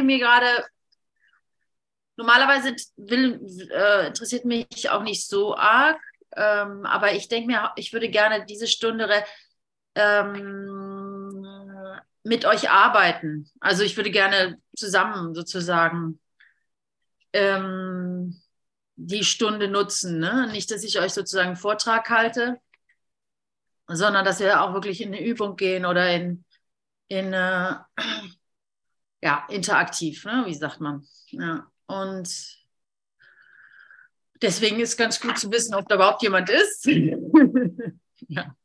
mir gerade, normalerweise will, äh, interessiert mich auch nicht so arg, ähm, aber ich denke mir, ich würde gerne diese Stunde ähm, mit euch arbeiten. Also ich würde gerne zusammen sozusagen ähm, die Stunde nutzen. Ne? Nicht, dass ich euch sozusagen einen Vortrag halte, sondern dass wir auch wirklich in eine Übung gehen oder in, in äh, ja, interaktiv, ne? wie sagt man. Ja. Und deswegen ist ganz gut zu wissen, ob da überhaupt jemand ist. ja.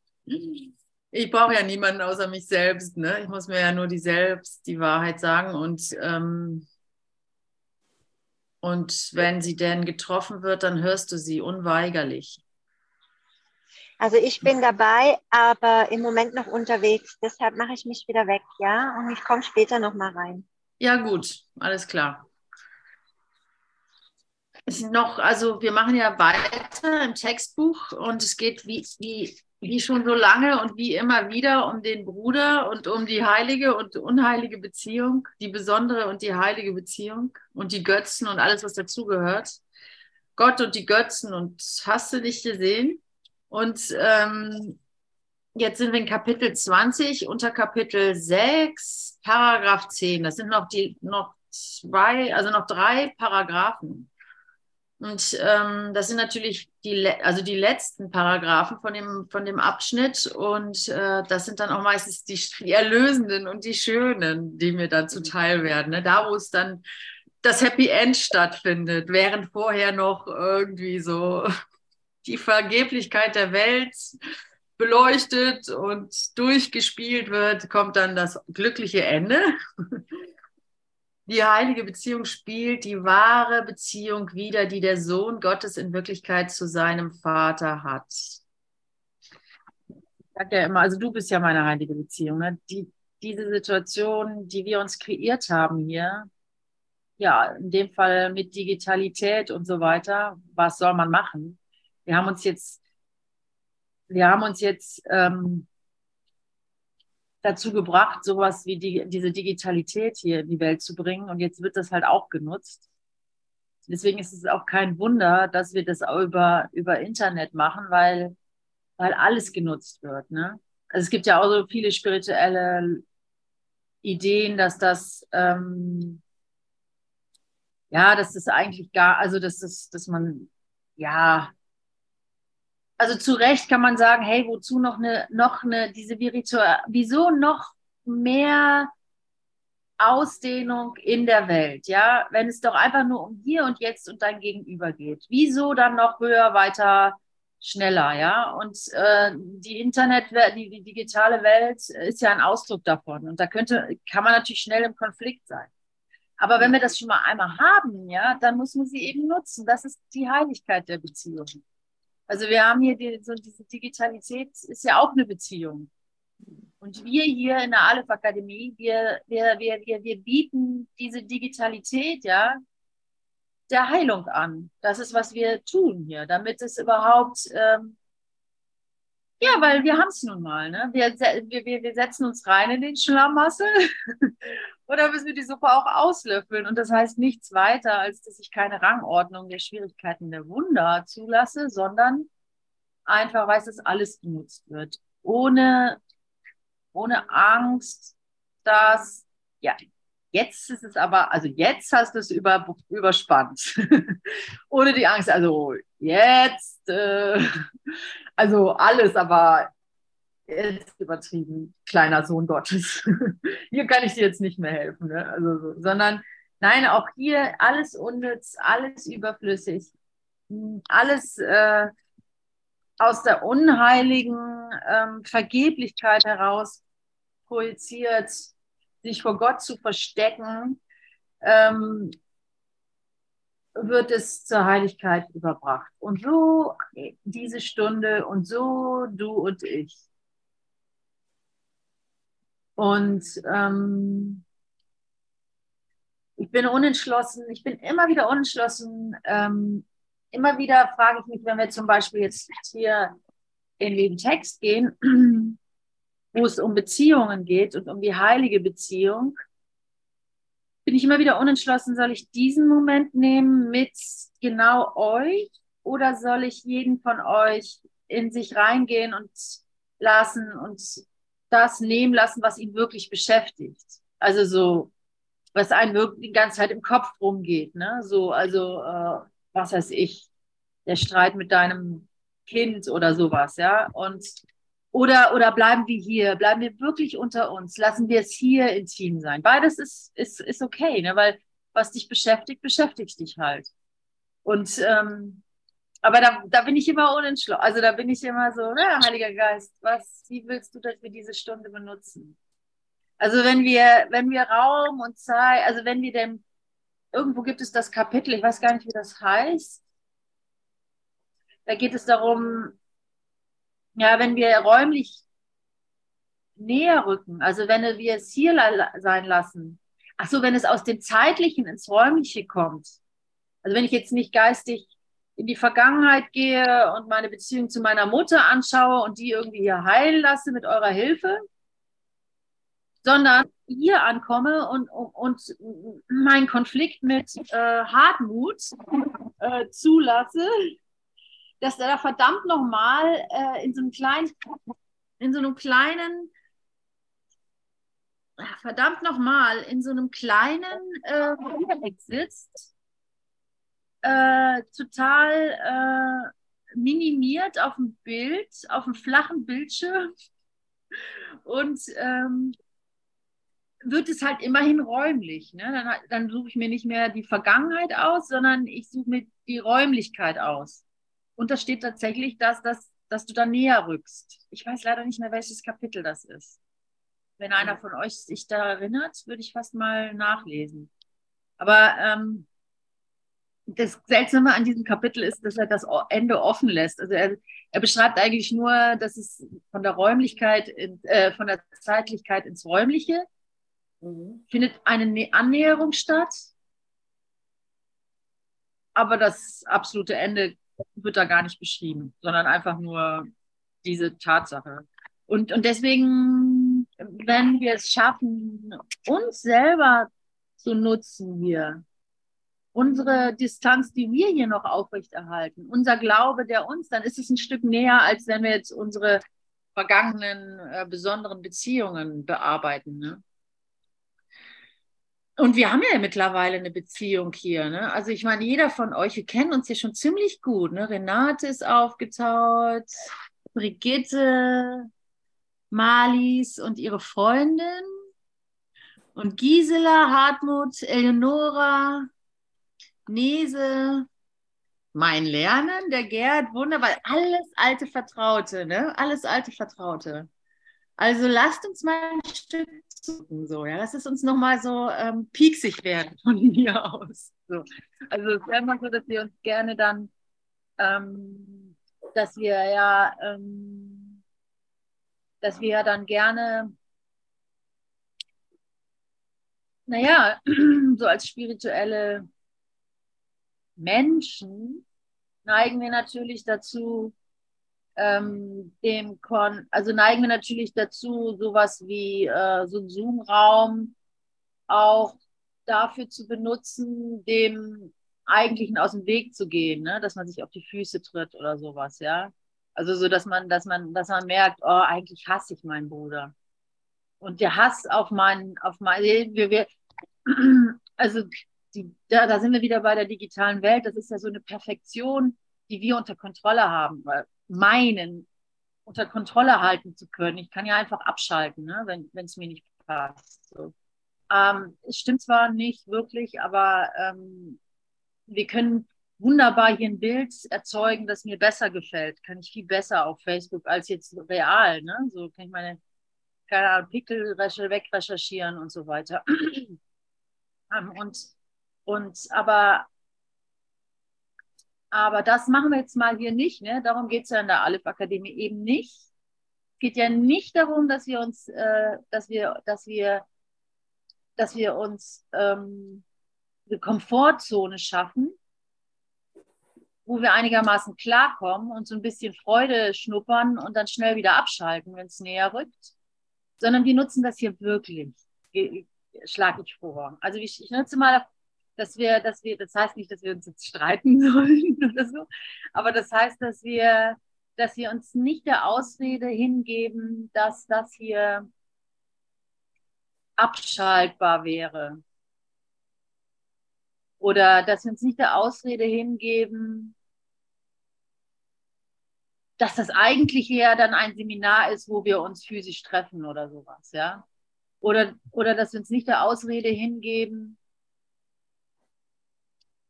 Ich brauche ja niemanden außer mich selbst. Ne? Ich muss mir ja nur die selbst die Wahrheit sagen. Und, ähm, und wenn sie denn getroffen wird, dann hörst du sie unweigerlich. Also ich bin dabei, aber im Moment noch unterwegs. Deshalb mache ich mich wieder weg, ja? Und ich komme später noch mal rein. Ja, gut, alles klar. Es noch, also wir machen ja weiter im Textbuch und es geht wie, wie, wie schon so lange und wie immer wieder um den Bruder und um die heilige und unheilige Beziehung, die besondere und die heilige Beziehung und die Götzen und alles, was dazugehört. Gott und die Götzen und hast du nicht gesehen? Und ähm, jetzt sind wir in Kapitel 20, unter Kapitel 6, Paragraph 10. Das sind noch die noch zwei, also noch drei Paragraphen. Und ähm, das sind natürlich die, also die letzten Paragraphen von dem, von dem Abschnitt. Und äh, das sind dann auch meistens die, die Erlösenden und die Schönen, die mir dann zuteil werden. Ne? Da, wo es dann das Happy End stattfindet, während vorher noch irgendwie so die Vergeblichkeit der Welt beleuchtet und durchgespielt wird, kommt dann das glückliche Ende. Die heilige Beziehung spielt die wahre Beziehung wider, die der Sohn Gottes in Wirklichkeit zu seinem Vater hat. Ich sage ja immer, also du bist ja meine heilige Beziehung. Ne? Die, diese Situation, die wir uns kreiert haben hier, ja, in dem Fall mit Digitalität und so weiter, was soll man machen? Wir haben uns jetzt, wir haben uns jetzt ähm, dazu gebracht, sowas wie die, diese Digitalität hier in die Welt zu bringen. Und jetzt wird das halt auch genutzt. Deswegen ist es auch kein Wunder, dass wir das auch über, über Internet machen, weil, weil alles genutzt wird. Ne? Also es gibt ja auch so viele spirituelle Ideen, dass das ähm, ja, dass das eigentlich gar, also dass das, dass man ja also zu Recht kann man sagen, hey, wozu noch eine, noch eine, diese virtuelle, wieso noch mehr Ausdehnung in der Welt, ja, wenn es doch einfach nur um hier und jetzt und dein Gegenüber geht. Wieso dann noch höher, weiter, schneller, ja? Und äh, die Internet, die, die digitale Welt ist ja ein Ausdruck davon. Und da könnte, kann man natürlich schnell im Konflikt sein. Aber wenn wir das schon mal einmal haben, ja, dann muss man sie eben nutzen. Das ist die Heiligkeit der Beziehung. Also wir haben hier die, so diese Digitalität ist ja auch eine Beziehung. Und wir hier in der Aleph Akademie, wir, wir, wir, wir, wir bieten diese Digitalität ja der Heilung an. Das ist, was wir tun hier, damit es überhaupt, ähm, ja, weil wir haben es nun mal. Ne? Wir, wir, wir setzen uns rein in den Schlamassel oder müssen wir die Suppe auch auslöffeln? Und das heißt nichts weiter, als dass ich keine Rangordnung der Schwierigkeiten der Wunder zulasse, sondern einfach weiß, dass alles genutzt wird. Ohne, ohne Angst, dass, ja, jetzt ist es aber, also jetzt hast du es über, überspannt. ohne die Angst, also jetzt, äh, also alles, aber ist übertrieben, kleiner Sohn Gottes. hier kann ich dir jetzt nicht mehr helfen, ne? also so. sondern nein, auch hier alles unnütz, alles überflüssig, alles äh, aus der unheiligen ähm, Vergeblichkeit heraus projiziert, sich vor Gott zu verstecken, ähm, wird es zur Heiligkeit überbracht. Und so diese Stunde und so du und ich. Und ähm, ich bin unentschlossen, ich bin immer wieder unentschlossen. Ähm, immer wieder frage ich mich, wenn wir zum Beispiel jetzt hier in den Text gehen, wo es um Beziehungen geht und um die heilige Beziehung, bin ich immer wieder unentschlossen, soll ich diesen Moment nehmen mit genau euch oder soll ich jeden von euch in sich reingehen und lassen und das nehmen lassen, was ihn wirklich beschäftigt. Also so, was einem wirklich die ganze Zeit im Kopf rumgeht, ne? So, also, äh, was weiß ich, der Streit mit deinem Kind oder sowas, ja? Und oder, oder bleiben wir hier, bleiben wir wirklich unter uns, lassen wir es hier intim sein. Beides ist, ist, ist okay, ne? weil was dich beschäftigt, beschäftigt dich halt. Und ähm, aber da, da bin ich immer unentschlossen. Also da bin ich immer so, na, Heiliger Geist, was, wie willst du, dass wir diese Stunde benutzen? Also wenn wir, wenn wir Raum und Zeit, also wenn wir dem, irgendwo gibt es das Kapitel, ich weiß gar nicht, wie das heißt. Da geht es darum, ja, wenn wir räumlich näher rücken, also wenn wir es hier sein lassen, ach so, wenn es aus dem Zeitlichen ins Räumliche kommt, also wenn ich jetzt nicht geistig in die Vergangenheit gehe und meine Beziehung zu meiner Mutter anschaue und die irgendwie hier heilen lasse mit eurer Hilfe, sondern hier ankomme und, und, meinen Konflikt mit äh, Hartmut äh, zulasse, dass er da verdammt nochmal äh, in so einem kleinen, in so einem kleinen, verdammt nochmal in so einem kleinen äh, sitzt äh, total äh, minimiert auf dem Bild, auf dem flachen Bildschirm. Und ähm, wird es halt immerhin räumlich. Ne? Dann, dann suche ich mir nicht mehr die Vergangenheit aus, sondern ich suche mir die Räumlichkeit aus. Und da steht tatsächlich, dass, dass, dass du da näher rückst. Ich weiß leider nicht mehr, welches Kapitel das ist. Wenn einer von euch sich da erinnert, würde ich fast mal nachlesen. Aber ähm, das Seltsame an diesem Kapitel ist, dass er das Ende offen lässt. Also er, er beschreibt eigentlich nur, dass es von der Räumlichkeit, in, äh, von der Zeitlichkeit ins Räumliche mhm. findet eine Annäherung statt. Aber das absolute Ende wird da gar nicht beschrieben, sondern einfach nur diese Tatsache. Und, und deswegen, wenn wir es schaffen, uns selber zu nutzen hier, unsere Distanz, die wir hier noch aufrechterhalten, unser Glaube, der uns, dann ist es ein Stück näher, als wenn wir jetzt unsere vergangenen äh, besonderen Beziehungen bearbeiten. Ne? Und wir haben ja mittlerweile eine Beziehung hier. Ne? Also ich meine, jeder von euch, wir kennen uns ja schon ziemlich gut. Ne? Renate ist aufgetaut, Brigitte, Malis und ihre Freundin und Gisela, Hartmut, Eleonora, Nese, mein Lernen, der Gerd, wunderbar, alles alte Vertraute, ne? Alles alte Vertraute. Also lasst uns mal ein Stück suchen, so, ja. Lass es uns nochmal so ähm, pieksig werden von hier aus. So. Also es wäre immer so, dass wir uns gerne dann, ähm, dass wir ja, ähm, dass wir ja dann gerne, naja, so als spirituelle Menschen neigen wir natürlich dazu, ähm, dem Kon also neigen wir natürlich dazu, sowas wie äh, so ein Zoom-Raum auch dafür zu benutzen, dem Eigentlichen aus dem Weg zu gehen, ne? dass man sich auf die Füße tritt oder sowas, ja. Also so, dass man, dass man, dass man merkt, oh, eigentlich hasse ich meinen Bruder. Und der Hass auf meinen, auf meinen, wir, wir, also die, da, da sind wir wieder bei der digitalen Welt. Das ist ja so eine Perfektion, die wir unter Kontrolle haben, meinen, unter Kontrolle halten zu können. Ich kann ja einfach abschalten, ne, wenn es mir nicht passt. So. Ähm, es stimmt zwar nicht wirklich, aber ähm, wir können wunderbar hier ein Bild erzeugen, das mir besser gefällt. Kann ich viel besser auf Facebook als jetzt real. Ne? So kann ich meine, keine Ahnung, Pickel wegrecherchieren und so weiter. ähm, und und aber, aber das machen wir jetzt mal hier nicht. Ne? Darum geht es ja in der Aleph-Akademie eben nicht. Es geht ja nicht darum, dass wir uns, äh, dass wir, dass wir, dass wir uns ähm, eine Komfortzone schaffen, wo wir einigermaßen klarkommen und so ein bisschen Freude schnuppern und dann schnell wieder abschalten, wenn es näher rückt, sondern wir nutzen das hier wirklich schlage ich vor. Also ich, ich nutze mal, dass wir, dass wir, das heißt nicht, dass wir uns jetzt streiten sollen oder so, aber das heißt, dass wir, dass wir uns nicht der Ausrede hingeben, dass das hier abschaltbar wäre. Oder dass wir uns nicht der Ausrede hingeben, dass das eigentlich eher dann ein Seminar ist, wo wir uns physisch treffen oder sowas, ja. Oder, oder dass wir uns nicht der Ausrede hingeben,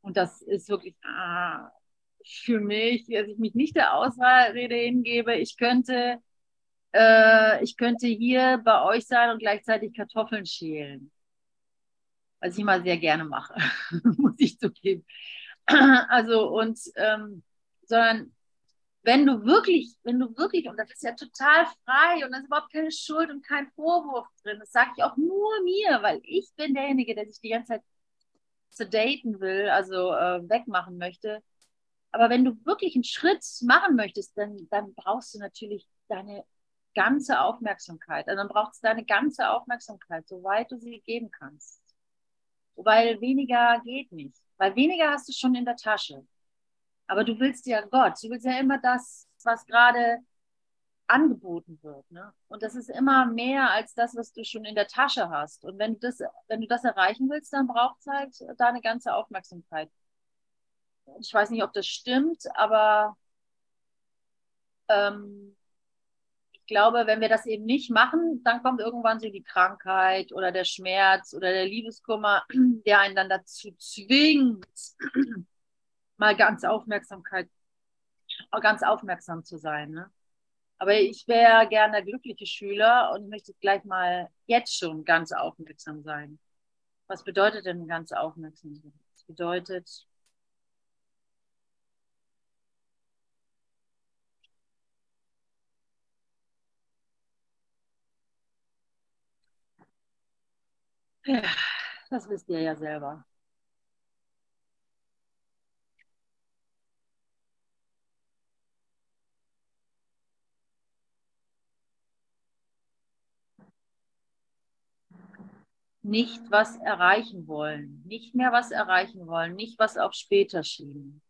und das ist wirklich ah, für mich, dass ich mich nicht der Ausrede hingebe, ich könnte, äh, ich könnte hier bei euch sein und gleichzeitig Kartoffeln schälen. Was ich immer sehr gerne mache, muss ich zugeben. Also, und, ähm, sondern wenn du wirklich, wenn du wirklich, und das ist ja total frei und da ist überhaupt keine Schuld und kein Vorwurf drin, das sage ich auch nur mir, weil ich bin derjenige, der sich die ganze Zeit daten will, also äh, wegmachen möchte. Aber wenn du wirklich einen Schritt machen möchtest, dann, dann brauchst du natürlich deine ganze Aufmerksamkeit. Also dann brauchst du deine ganze Aufmerksamkeit, soweit du sie geben kannst. Weil weniger geht nicht. Weil weniger hast du schon in der Tasche. Aber du willst ja Gott, du willst ja immer das, was gerade angeboten wird. Ne? Und das ist immer mehr als das, was du schon in der Tasche hast. Und wenn du das, wenn du das erreichen willst, dann braucht es halt deine ganze Aufmerksamkeit. Ich weiß nicht, ob das stimmt, aber ähm, ich glaube, wenn wir das eben nicht machen, dann kommt irgendwann so die Krankheit oder der Schmerz oder der Liebeskummer, der einen dann dazu zwingt, mal ganz Aufmerksamkeit, ganz aufmerksam zu sein. Ne? Aber ich wäre gerne glückliche Schüler und möchte gleich mal jetzt schon ganz aufmerksam sein. Was bedeutet denn ganz aufmerksam sein? Das bedeutet, ja, das wisst ihr ja selber. Nicht was erreichen wollen, nicht mehr was erreichen wollen, nicht was auf später schieben.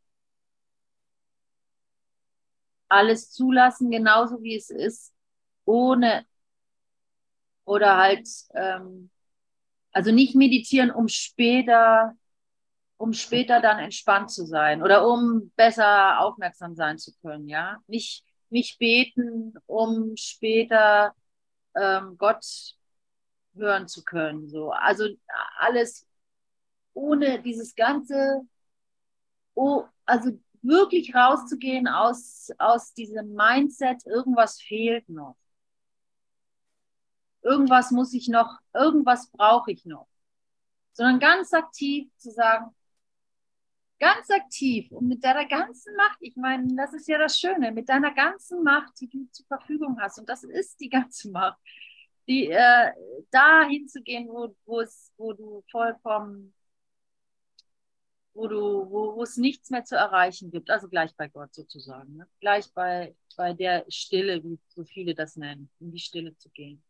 Alles zulassen, genauso wie es ist, ohne oder halt, ähm, also nicht meditieren, um später, um später dann entspannt zu sein oder um besser aufmerksam sein zu können, ja. Nicht, nicht beten, um später ähm, Gott hören zu können. So. Also alles ohne dieses ganze, oh, also wirklich rauszugehen aus, aus diesem Mindset, irgendwas fehlt noch. Irgendwas muss ich noch, irgendwas brauche ich noch. Sondern ganz aktiv zu sagen, ganz aktiv und mit deiner ganzen Macht, ich meine, das ist ja das Schöne, mit deiner ganzen Macht, die du zur Verfügung hast, und das ist die ganze Macht, die, äh, da hinzugehen, wo, wo, es, wo du vollkommen, wo du, wo, wo es nichts mehr zu erreichen gibt, also gleich bei Gott sozusagen, ne? gleich bei, bei der Stille, wie so viele das nennen, in die Stille zu gehen.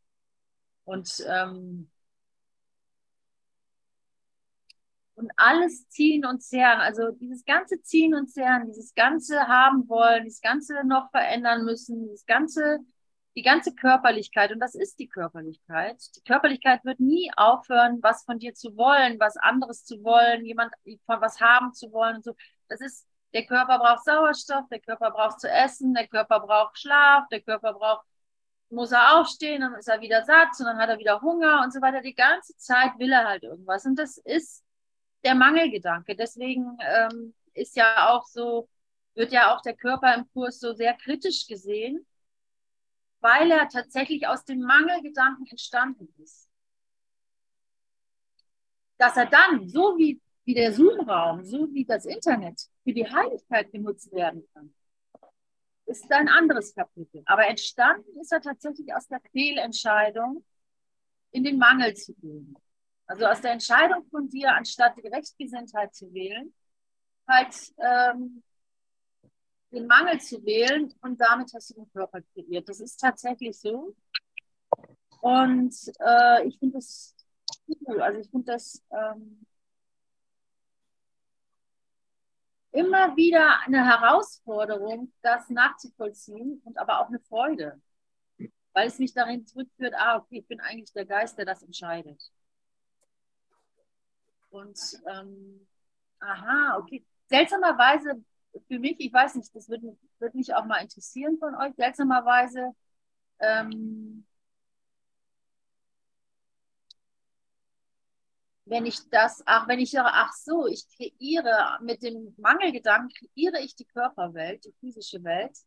Und, ähm, und alles ziehen und zehren, also dieses ganze ziehen und zehren, dieses ganze haben wollen, dieses ganze noch verändern müssen, dieses ganze die ganze Körperlichkeit, und das ist die Körperlichkeit. Die Körperlichkeit wird nie aufhören, was von dir zu wollen, was anderes zu wollen, jemand von was haben zu wollen und so. Das ist, der Körper braucht Sauerstoff, der Körper braucht zu essen, der Körper braucht Schlaf, der Körper braucht, muss er aufstehen, dann ist er wieder satt und dann hat er wieder Hunger und so weiter. Die ganze Zeit will er halt irgendwas. Und das ist der Mangelgedanke. Deswegen ähm, ist ja auch so, wird ja auch der Körper im Kurs so sehr kritisch gesehen weil er tatsächlich aus dem Mangelgedanken entstanden ist. Dass er dann, so wie, wie der Zoom-Raum, so wie das Internet, für die Heiligkeit genutzt werden kann, ist ein anderes Kapitel. Aber entstanden ist er tatsächlich aus der Fehlentscheidung, in den Mangel zu gehen. Also aus der Entscheidung von dir, anstatt die Rechtsgesinntheit zu wählen, halt ähm, den Mangel zu wählen und damit hast du den Körper kreiert. Das ist tatsächlich so. Und äh, ich finde es cool. Also ich finde das ähm, immer wieder eine Herausforderung, das nachzuvollziehen und aber auch eine Freude, weil es mich darin zurückführt, ah, okay, ich bin eigentlich der Geist, der das entscheidet. Und ähm, aha, okay. Seltsamerweise für mich, ich weiß nicht, das würde würd mich auch mal interessieren von euch, seltsamerweise. Ähm, wenn ich das, ach, wenn ich ach so, ich kreiere mit dem Mangelgedanken, kreiere ich die Körperwelt, die physische Welt,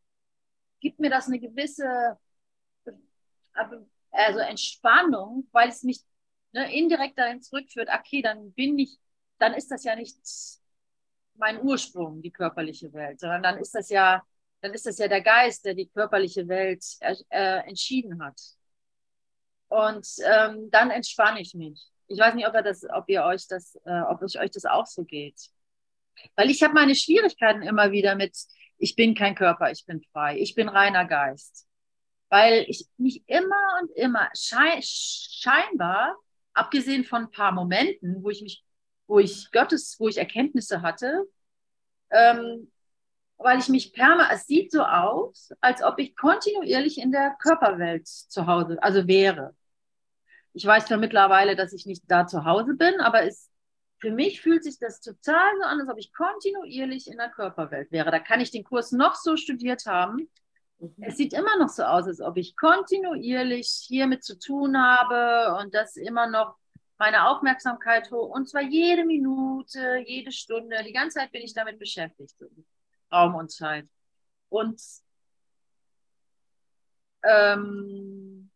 gibt mir das eine gewisse also Entspannung, weil es mich ne, indirekt dahin zurückführt, okay, dann bin ich, dann ist das ja nicht mein Ursprung, die körperliche Welt, sondern dann ist das ja, dann ist das ja der Geist, der die körperliche Welt äh, entschieden hat. Und ähm, dann entspanne ich mich. Ich weiß nicht, ob, ihr das, ob ihr euch das, äh, ob es euch das auch so geht. Weil ich habe meine Schwierigkeiten immer wieder mit, ich bin kein Körper, ich bin frei, ich bin reiner Geist. Weil ich mich immer und immer schei scheinbar, abgesehen von ein paar Momenten, wo ich mich, wo ich Gottes, wo ich Erkenntnisse hatte, ähm, weil ich mich perma, es sieht so aus, als ob ich kontinuierlich in der Körperwelt zu Hause, also wäre. Ich weiß zwar mittlerweile, dass ich nicht da zu Hause bin, aber es, für mich fühlt sich das total so an, als ob ich kontinuierlich in der Körperwelt wäre. Da kann ich den Kurs noch so studiert haben. Mhm. Es sieht immer noch so aus, als ob ich kontinuierlich hiermit zu tun habe und das immer noch meine Aufmerksamkeit hoch. Und zwar jede Minute, jede Stunde, die ganze Zeit bin ich damit beschäftigt. Raum und Zeit. Und ähm,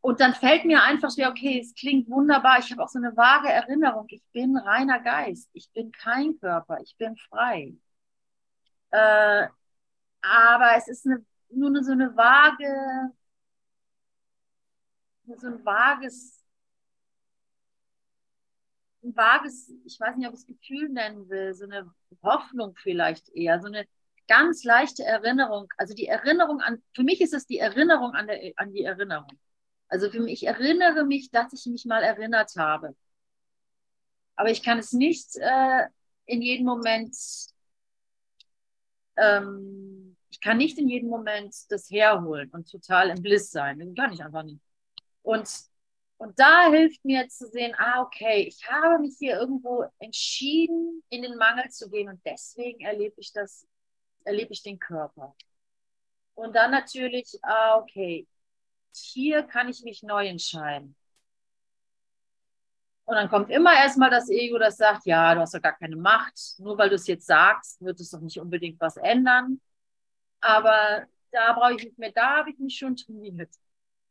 Und dann fällt mir einfach schwer, okay, es klingt wunderbar. Ich habe auch so eine vage Erinnerung. Ich bin reiner Geist. Ich bin kein Körper. Ich bin frei. Äh, aber es ist eine, nur so eine vage, so ein vages, ein vages, ich weiß nicht, ob ich es Gefühl nennen will, so eine Hoffnung vielleicht eher, so eine ganz leichte Erinnerung. Also die Erinnerung an, für mich ist es die Erinnerung an, der, an die Erinnerung. Also für mich, ich erinnere mich, dass ich mich mal erinnert habe. Aber ich kann es nicht äh, in jedem Moment, ähm, ich kann nicht in jedem Moment das herholen und total im Bliss sein. Das kann ich einfach nicht. Und, und da hilft mir zu sehen, ah, okay, ich habe mich hier irgendwo entschieden, in den Mangel zu gehen und deswegen erlebe ich das, erlebe ich den Körper. Und dann natürlich, ah, okay, hier kann ich mich neu entscheiden. Und dann kommt immer erstmal das Ego, das sagt, ja, du hast doch gar keine Macht. Nur weil du es jetzt sagst, wird es doch nicht unbedingt was ändern. Aber da brauche ich nicht mehr, da habe ich mich schon trainiert.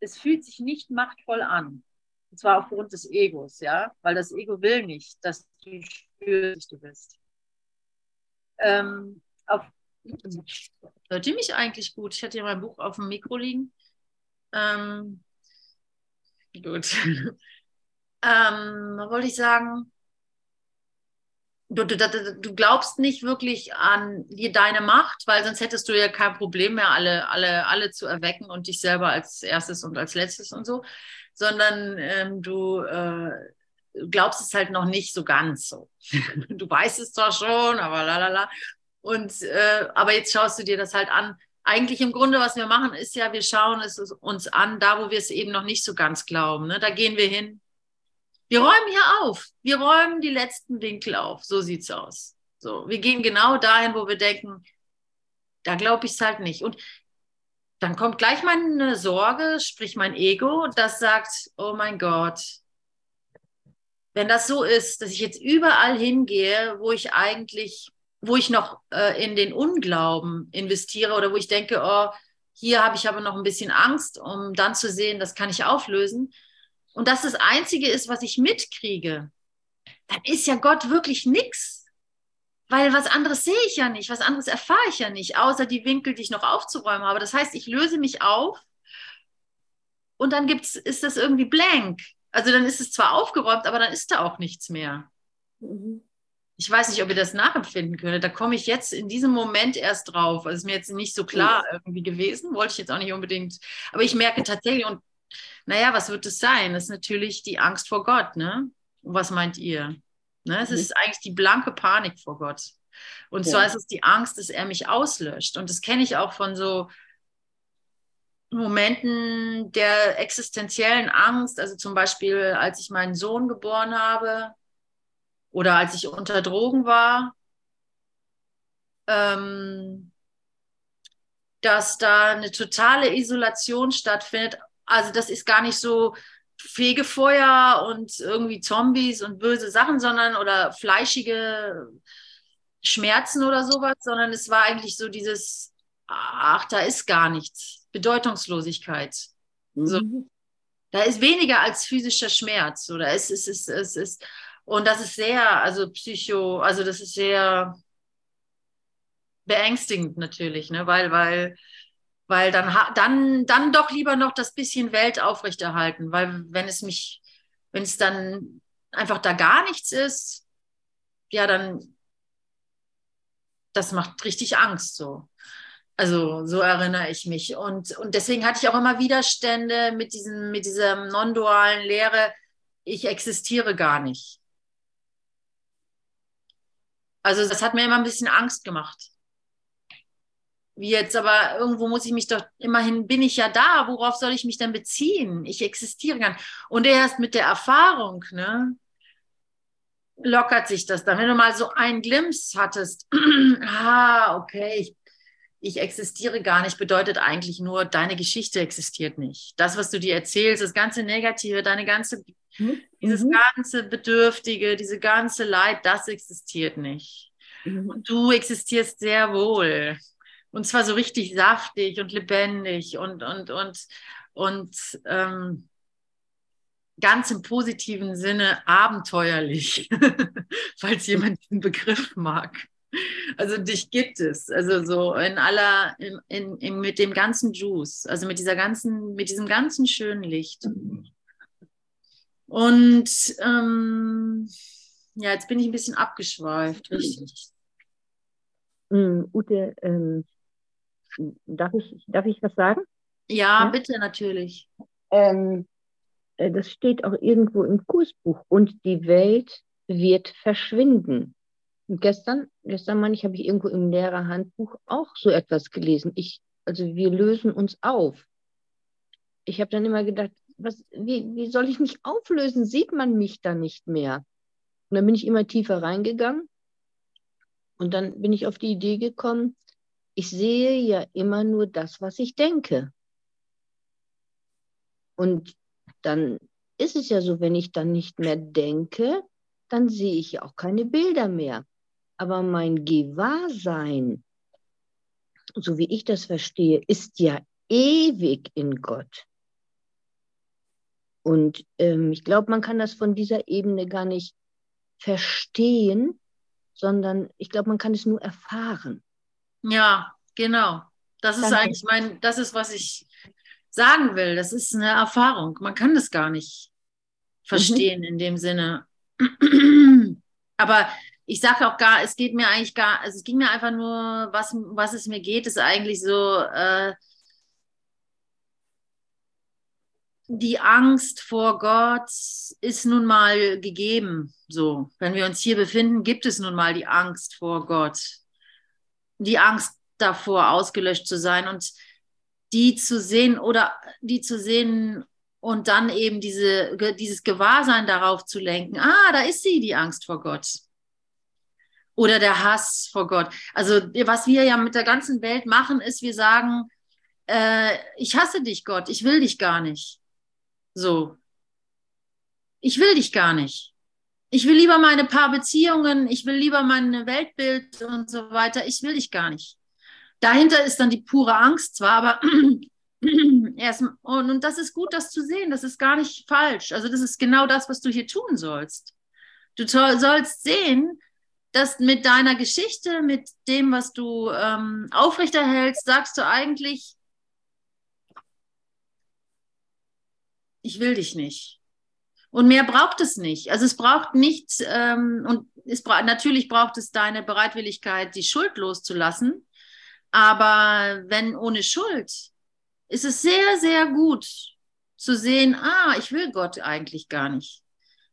Es fühlt sich nicht machtvoll an. Und zwar aufgrund des Egos, ja, weil das Ego will nicht, dass du spürst, du bist. Ähm, auf, hört ihr mich eigentlich gut? Ich hatte ja mein Buch auf dem Mikro liegen. Ähm, gut. ähm, wollte ich sagen? Du, du, du, glaubst nicht wirklich an deine Macht, weil sonst hättest du ja kein Problem mehr, alle, alle, alle zu erwecken und dich selber als erstes und als letztes und so, sondern ähm, du äh, glaubst es halt noch nicht so ganz so. du weißt es zwar schon, aber lalala. Und äh, aber jetzt schaust du dir das halt an, eigentlich im Grunde, was wir machen, ist ja, wir schauen es uns an, da wo wir es eben noch nicht so ganz glauben. Ne? Da gehen wir hin. Wir räumen hier auf. Wir räumen die letzten Winkel auf. So sieht es aus. So, wir gehen genau dahin, wo wir denken, da glaube ich es halt nicht. Und dann kommt gleich meine Sorge, sprich mein Ego, das sagt, oh mein Gott, wenn das so ist, dass ich jetzt überall hingehe, wo ich eigentlich wo ich noch äh, in den Unglauben investiere oder wo ich denke, oh, hier habe ich aber noch ein bisschen Angst, um dann zu sehen, das kann ich auflösen. Und das das Einzige ist, was ich mitkriege, dann ist ja Gott wirklich nichts. Weil was anderes sehe ich ja nicht, was anderes erfahre ich ja nicht, außer die Winkel, die ich noch aufzuräumen habe. Das heißt, ich löse mich auf und dann gibt's, ist das irgendwie blank. Also dann ist es zwar aufgeräumt, aber dann ist da auch nichts mehr. Mhm ich weiß nicht, ob ihr das nachempfinden könnt. Da komme ich jetzt in diesem Moment erst drauf. Also ist mir jetzt nicht so klar irgendwie gewesen, wollte ich jetzt auch nicht unbedingt. Aber ich merke tatsächlich, und Naja, was wird es sein? Das ist natürlich die Angst vor Gott, ne? Und was meint ihr? Ne? Es mhm. ist eigentlich die blanke Panik vor Gott. Und ja. zwar ist es die Angst, dass er mich auslöscht. Und das kenne ich auch von so Momenten der existenziellen Angst, also zum Beispiel, als ich meinen Sohn geboren habe oder als ich unter Drogen war, ähm, dass da eine totale Isolation stattfindet. Also das ist gar nicht so Fegefeuer und irgendwie Zombies und böse Sachen, sondern oder fleischige Schmerzen oder sowas, sondern es war eigentlich so dieses, ach, da ist gar nichts. Bedeutungslosigkeit. Mhm. So. Da ist weniger als physischer Schmerz. Oder es ist, es ist, es ist, und das ist sehr, also psycho, also das ist sehr beängstigend natürlich, ne? weil, weil, weil dann, dann, dann doch lieber noch das bisschen Welt aufrechterhalten, weil wenn es mich, wenn es dann einfach da gar nichts ist, ja, dann, das macht richtig Angst so. Also so erinnere ich mich. Und, und deswegen hatte ich auch immer Widerstände mit, diesem, mit dieser non-dualen Lehre, ich existiere gar nicht. Also das hat mir immer ein bisschen Angst gemacht. Wie jetzt, aber irgendwo muss ich mich doch, immerhin bin ich ja da, worauf soll ich mich denn beziehen? Ich existiere gar nicht. Und erst mit der Erfahrung, ne, lockert sich das dann. Wenn du mal so einen Glimpse hattest, ah, okay, ich ich existiere gar nicht, bedeutet eigentlich nur, deine Geschichte existiert nicht. Das, was du dir erzählst, das ganze Negative, deine ganze, mhm. dieses mhm. ganze Bedürftige, diese ganze Leid, das existiert nicht. Mhm. Und du existierst sehr wohl. Und zwar so richtig saftig und lebendig und, und, und, und ähm, ganz im positiven Sinne abenteuerlich, falls jemand diesen Begriff mag. Also dich gibt es, also so in aller, in, in, in, mit dem ganzen Juice, also mit dieser ganzen, mit diesem ganzen schönen Licht. Und ähm, ja, jetzt bin ich ein bisschen abgeschweift, richtig. Um, Ute, ähm, darf, ich, darf ich was sagen? Ja, ja? bitte, natürlich. Ähm, äh, das steht auch irgendwo im Kursbuch. Und die Welt wird verschwinden. Und gestern, gestern meine ich, habe ich irgendwo im Lehrerhandbuch auch so etwas gelesen. Ich, also wir lösen uns auf. Ich habe dann immer gedacht, was, wie, wie soll ich mich auflösen? Sieht man mich da nicht mehr? Und dann bin ich immer tiefer reingegangen und dann bin ich auf die Idee gekommen, ich sehe ja immer nur das, was ich denke. Und dann ist es ja so, wenn ich dann nicht mehr denke, dann sehe ich ja auch keine Bilder mehr. Aber mein Gewahrsein, so wie ich das verstehe, ist ja ewig in Gott. Und ähm, ich glaube, man kann das von dieser Ebene gar nicht verstehen, sondern ich glaube, man kann es nur erfahren. Ja, genau. Das ist Danke. eigentlich mein, das ist, was ich sagen will. Das ist eine Erfahrung. Man kann das gar nicht verstehen mhm. in dem Sinne. Aber ich sage auch gar, es geht mir eigentlich gar, also es ging mir einfach nur, was, was es mir geht, ist eigentlich so, äh, die Angst vor Gott ist nun mal gegeben. So, wenn wir uns hier befinden, gibt es nun mal die Angst vor Gott. Die Angst davor, ausgelöscht zu sein und die zu sehen oder die zu sehen und dann eben diese, dieses Gewahrsein darauf zu lenken. Ah, da ist sie, die Angst vor Gott oder der Hass vor Gott. Also was wir ja mit der ganzen Welt machen, ist, wir sagen, äh, ich hasse dich, Gott, ich will dich gar nicht. So. Ich will dich gar nicht. Ich will lieber meine paar Beziehungen, ich will lieber mein Weltbild und so weiter. Ich will dich gar nicht. Dahinter ist dann die pure Angst zwar, aber erst, und, und das ist gut, das zu sehen. Das ist gar nicht falsch. Also das ist genau das, was du hier tun sollst. Du sollst sehen, dass mit deiner Geschichte, mit dem, was du ähm, aufrechterhältst, sagst du eigentlich, ich will dich nicht. Und mehr braucht es nicht. Also es braucht nichts, ähm, und es bra natürlich braucht es deine Bereitwilligkeit, die Schuld loszulassen. Aber wenn ohne Schuld, ist es sehr, sehr gut zu sehen, ah, ich will Gott eigentlich gar nicht.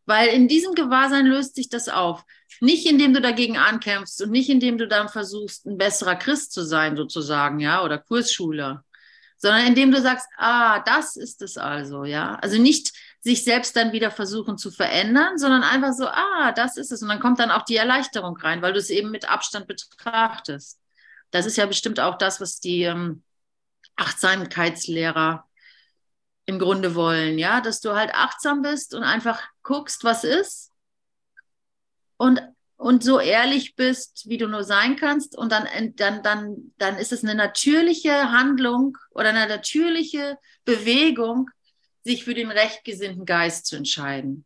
Weil in diesem Gewahrsein löst sich das auf. Nicht indem du dagegen ankämpfst und nicht indem du dann versuchst, ein besserer Christ zu sein, sozusagen, ja, oder Kursschüler, sondern indem du sagst, ah, das ist es also, ja. Also nicht sich selbst dann wieder versuchen zu verändern, sondern einfach so, ah, das ist es. Und dann kommt dann auch die Erleichterung rein, weil du es eben mit Abstand betrachtest. Das ist ja bestimmt auch das, was die ähm, Achtsamkeitslehrer im Grunde wollen, ja, dass du halt achtsam bist und einfach guckst, was ist und, und so ehrlich bist, wie du nur sein kannst und dann, dann, dann, dann ist es eine natürliche Handlung oder eine natürliche Bewegung, sich für den rechtgesinnten Geist zu entscheiden.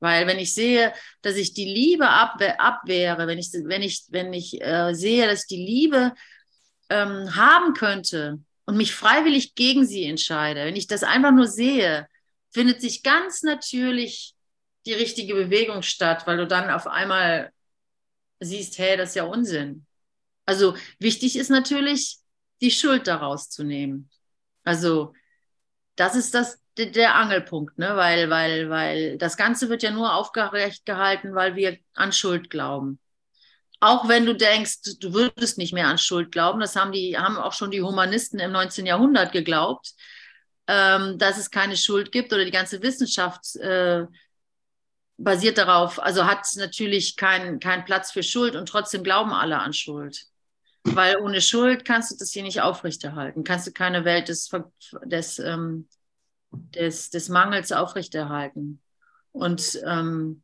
Weil wenn ich sehe, dass ich die Liebe abwehr, abwehre, wenn ich, wenn ich, wenn ich äh, sehe, dass ich die Liebe ähm, haben könnte, und mich freiwillig gegen sie entscheide, wenn ich das einfach nur sehe, findet sich ganz natürlich die richtige Bewegung statt, weil du dann auf einmal siehst, hey, das ist ja Unsinn. Also wichtig ist natürlich, die Schuld daraus zu nehmen. Also das ist das der Angelpunkt, ne? weil, weil, weil das Ganze wird ja nur aufgerecht gehalten, weil wir an Schuld glauben auch wenn du denkst, du würdest nicht mehr an Schuld glauben, das haben die, haben auch schon die Humanisten im 19. Jahrhundert geglaubt, ähm, dass es keine Schuld gibt oder die ganze Wissenschaft äh, basiert darauf, also hat natürlich keinen kein Platz für Schuld und trotzdem glauben alle an Schuld. Weil ohne Schuld kannst du das hier nicht aufrechterhalten, kannst du keine Welt des, des, ähm, des, des Mangels aufrechterhalten. Und ähm,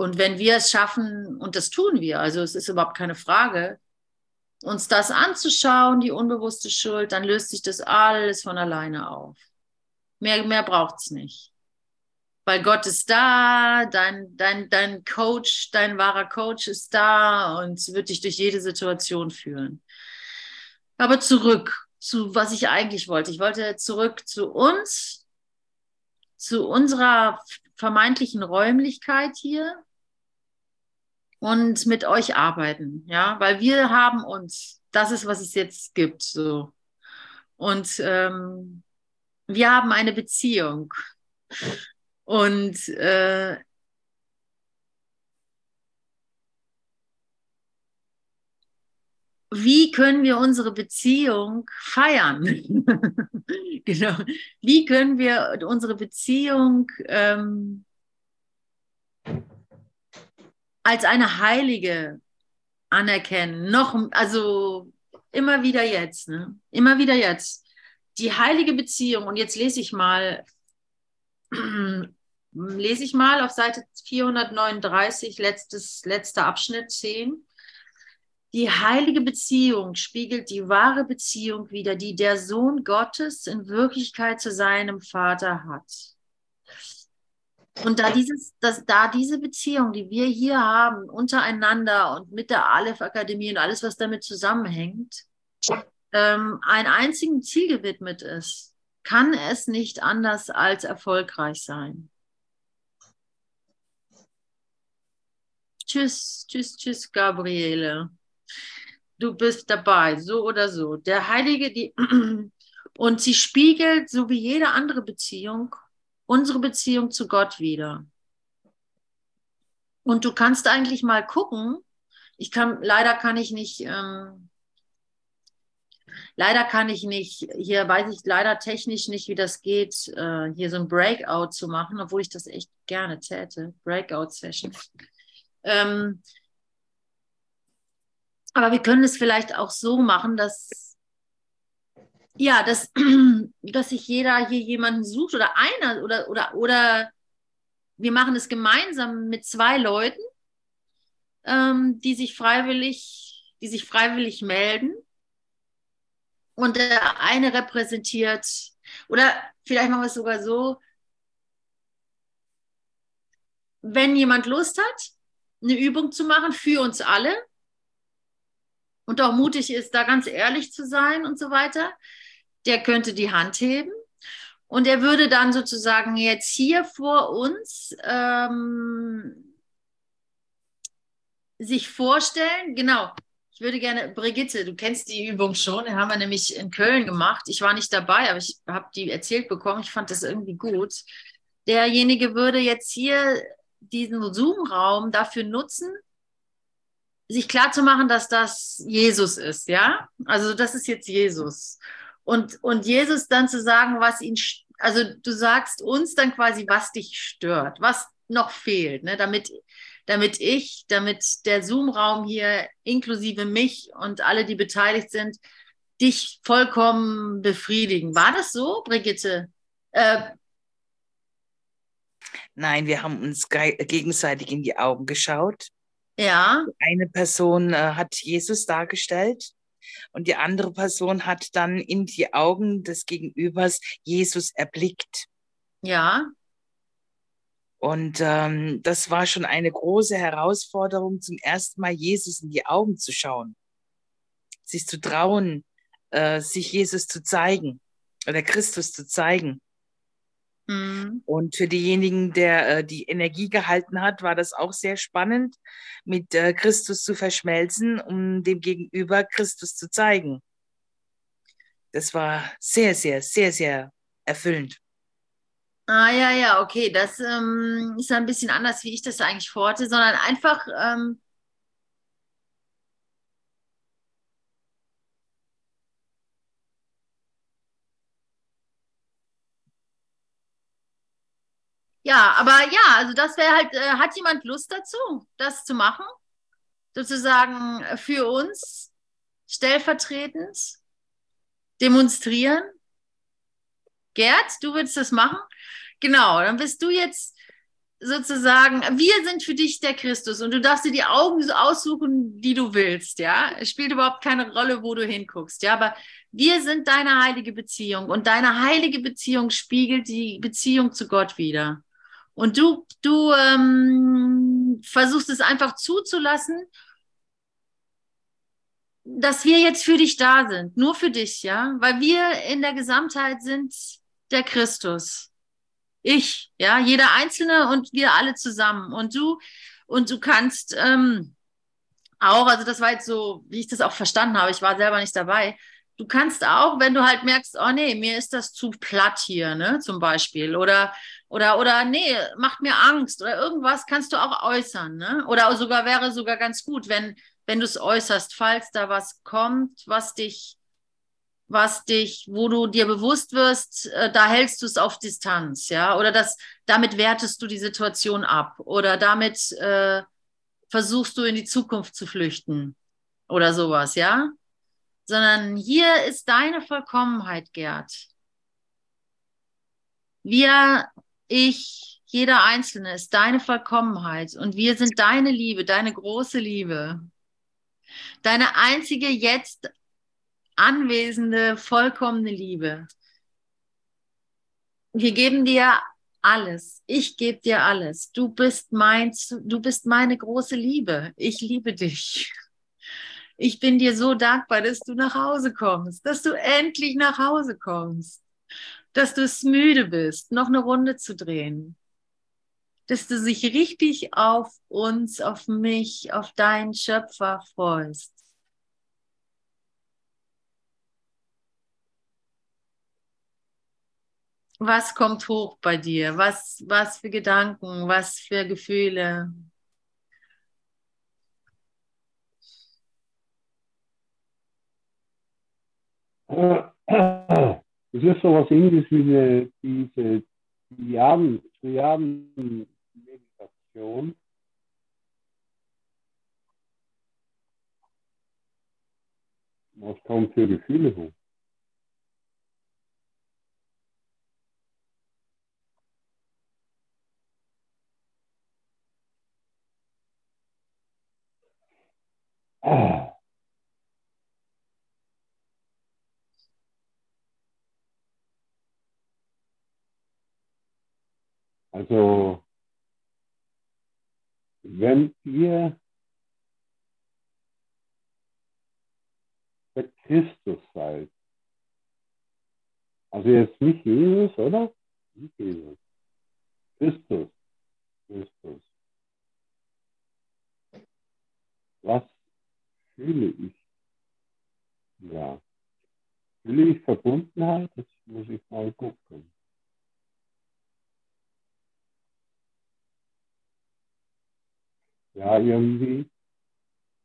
und wenn wir es schaffen, und das tun wir, also es ist überhaupt keine Frage, uns das anzuschauen, die unbewusste Schuld, dann löst sich das alles von alleine auf. Mehr, mehr braucht es nicht. Weil Gott ist da, dein, dein, dein Coach, dein wahrer Coach ist da und wird dich durch jede Situation führen. Aber zurück zu, was ich eigentlich wollte. Ich wollte zurück zu uns, zu unserer vermeintlichen Räumlichkeit hier, und mit euch arbeiten, ja, weil wir haben uns, das ist, was es jetzt gibt, so. Und ähm, wir haben eine Beziehung. Und äh, wie können wir unsere Beziehung feiern? genau. Wie können wir unsere Beziehung ähm, als eine Heilige anerkennen. Noch, also immer wieder jetzt, ne? Immer wieder jetzt. Die heilige Beziehung, und jetzt lese ich mal, lese ich mal auf Seite 439, letztes, letzter Abschnitt 10. Die heilige Beziehung spiegelt die wahre Beziehung wider, die der Sohn Gottes in Wirklichkeit zu seinem Vater hat. Und da, dieses, dass, da diese Beziehung, die wir hier haben, untereinander und mit der Aleph-Akademie und alles, was damit zusammenhängt, ähm, ein einzigen Ziel gewidmet ist, kann es nicht anders als erfolgreich sein. Tschüss, tschüss, tschüss, Gabriele. Du bist dabei, so oder so. Der Heilige, die, und sie spiegelt, so wie jede andere Beziehung, unsere Beziehung zu Gott wieder. Und du kannst eigentlich mal gucken. Ich kann, leider kann ich nicht, ähm, leider kann ich nicht, hier weiß ich leider technisch nicht, wie das geht, äh, hier so ein Breakout zu machen, obwohl ich das echt gerne täte. Breakout-Session. Ähm, aber wir können es vielleicht auch so machen, dass ja, dass, dass sich jeder hier jemanden sucht oder einer oder, oder, oder wir machen es gemeinsam mit zwei Leuten, ähm, die sich freiwillig, die sich freiwillig melden. Und der eine repräsentiert, oder vielleicht machen wir es sogar so, wenn jemand Lust hat, eine Übung zu machen für uns alle und auch mutig ist, da ganz ehrlich zu sein und so weiter, der könnte die Hand heben und er würde dann sozusagen jetzt hier vor uns ähm, sich vorstellen, genau, Ich würde gerne, Brigitte, du kennst die Übung schon, die haben wir nämlich in Köln gemacht. Ich war nicht dabei, aber ich habe die erzählt bekommen. Ich fand das irgendwie gut. Derjenige würde jetzt hier diesen Zoom-Raum dafür nutzen, sich klarzumachen, dass das Jesus ist, ja? Also das ist jetzt Jesus. Und, und Jesus dann zu sagen, was ihn, also du sagst uns dann quasi, was dich stört, was noch fehlt, ne? damit damit ich, damit der Zoom-Raum hier inklusive mich und alle, die beteiligt sind, dich vollkommen befriedigen. War das so, Brigitte? Äh, Nein, wir haben uns gegenseitig in die Augen geschaut. Ja. Eine Person äh, hat Jesus dargestellt und die andere Person hat dann in die Augen des Gegenübers Jesus erblickt. Ja. Und ähm, das war schon eine große Herausforderung, zum ersten Mal Jesus in die Augen zu schauen, sich zu trauen, äh, sich Jesus zu zeigen oder Christus zu zeigen. Mhm. Und für diejenigen, der äh, die Energie gehalten hat, war das auch sehr spannend, mit äh, Christus zu verschmelzen, um dem Gegenüber Christus zu zeigen. Das war sehr, sehr, sehr, sehr erfüllend. Ah, ja, ja, okay. Das ähm, ist ein bisschen anders, wie ich das eigentlich vorhatte, sondern einfach. Ähm, ja, aber ja, also das wäre halt, äh, hat jemand Lust dazu, das zu machen? Sozusagen für uns stellvertretend demonstrieren? Gerd, du würdest das machen? Genau, dann bist du jetzt sozusagen, wir sind für dich der Christus und du darfst dir die Augen so aussuchen, die du willst, ja. Es spielt überhaupt keine Rolle, wo du hinguckst, ja. Aber wir sind deine heilige Beziehung und deine heilige Beziehung spiegelt die Beziehung zu Gott wieder. Und du, du ähm, versuchst es einfach zuzulassen, dass wir jetzt für dich da sind, nur für dich, ja, weil wir in der Gesamtheit sind der Christus ich, ja, jeder Einzelne und wir alle zusammen. Und du, und du kannst ähm, auch, also das war jetzt so, wie ich das auch verstanden habe, ich war selber nicht dabei. Du kannst auch, wenn du halt merkst, oh nee, mir ist das zu platt hier, ne, zum Beispiel, oder, oder, oder nee, macht mir Angst oder irgendwas, kannst du auch äußern, ne? Oder sogar wäre sogar ganz gut, wenn, wenn du es äußerst, falls da was kommt, was dich was dich, wo du dir bewusst wirst, äh, da hältst du es auf Distanz, ja, oder das, damit wertest du die Situation ab oder damit äh, versuchst du in die Zukunft zu flüchten oder sowas, ja, sondern hier ist deine Vollkommenheit, Gerd. Wir, ich, jeder Einzelne ist deine Vollkommenheit und wir sind deine Liebe, deine große Liebe. Deine einzige jetzt anwesende, vollkommene Liebe. Wir geben dir alles. Ich gebe dir alles. Du bist mein, du bist meine große Liebe. Ich liebe dich. Ich bin dir so dankbar, dass du nach Hause kommst, dass du endlich nach Hause kommst, dass du es müde bist, noch eine Runde zu drehen, dass du dich richtig auf uns, auf mich, auf deinen Schöpfer freust. Was kommt hoch bei dir? Was, was für Gedanken, was für Gefühle? Das ist so was ähnliches wie diese Triaden-Meditation. Was kommt für Gefühle hoch? Also, wenn ihr der Christus seid, also jetzt nicht Jesus, oder? Nicht Jesus. Christus. Christus. Was fühle ich? Ja. Fühle ich Verbundenheit? Das muss ich mal gucken. Ja, irgendwie.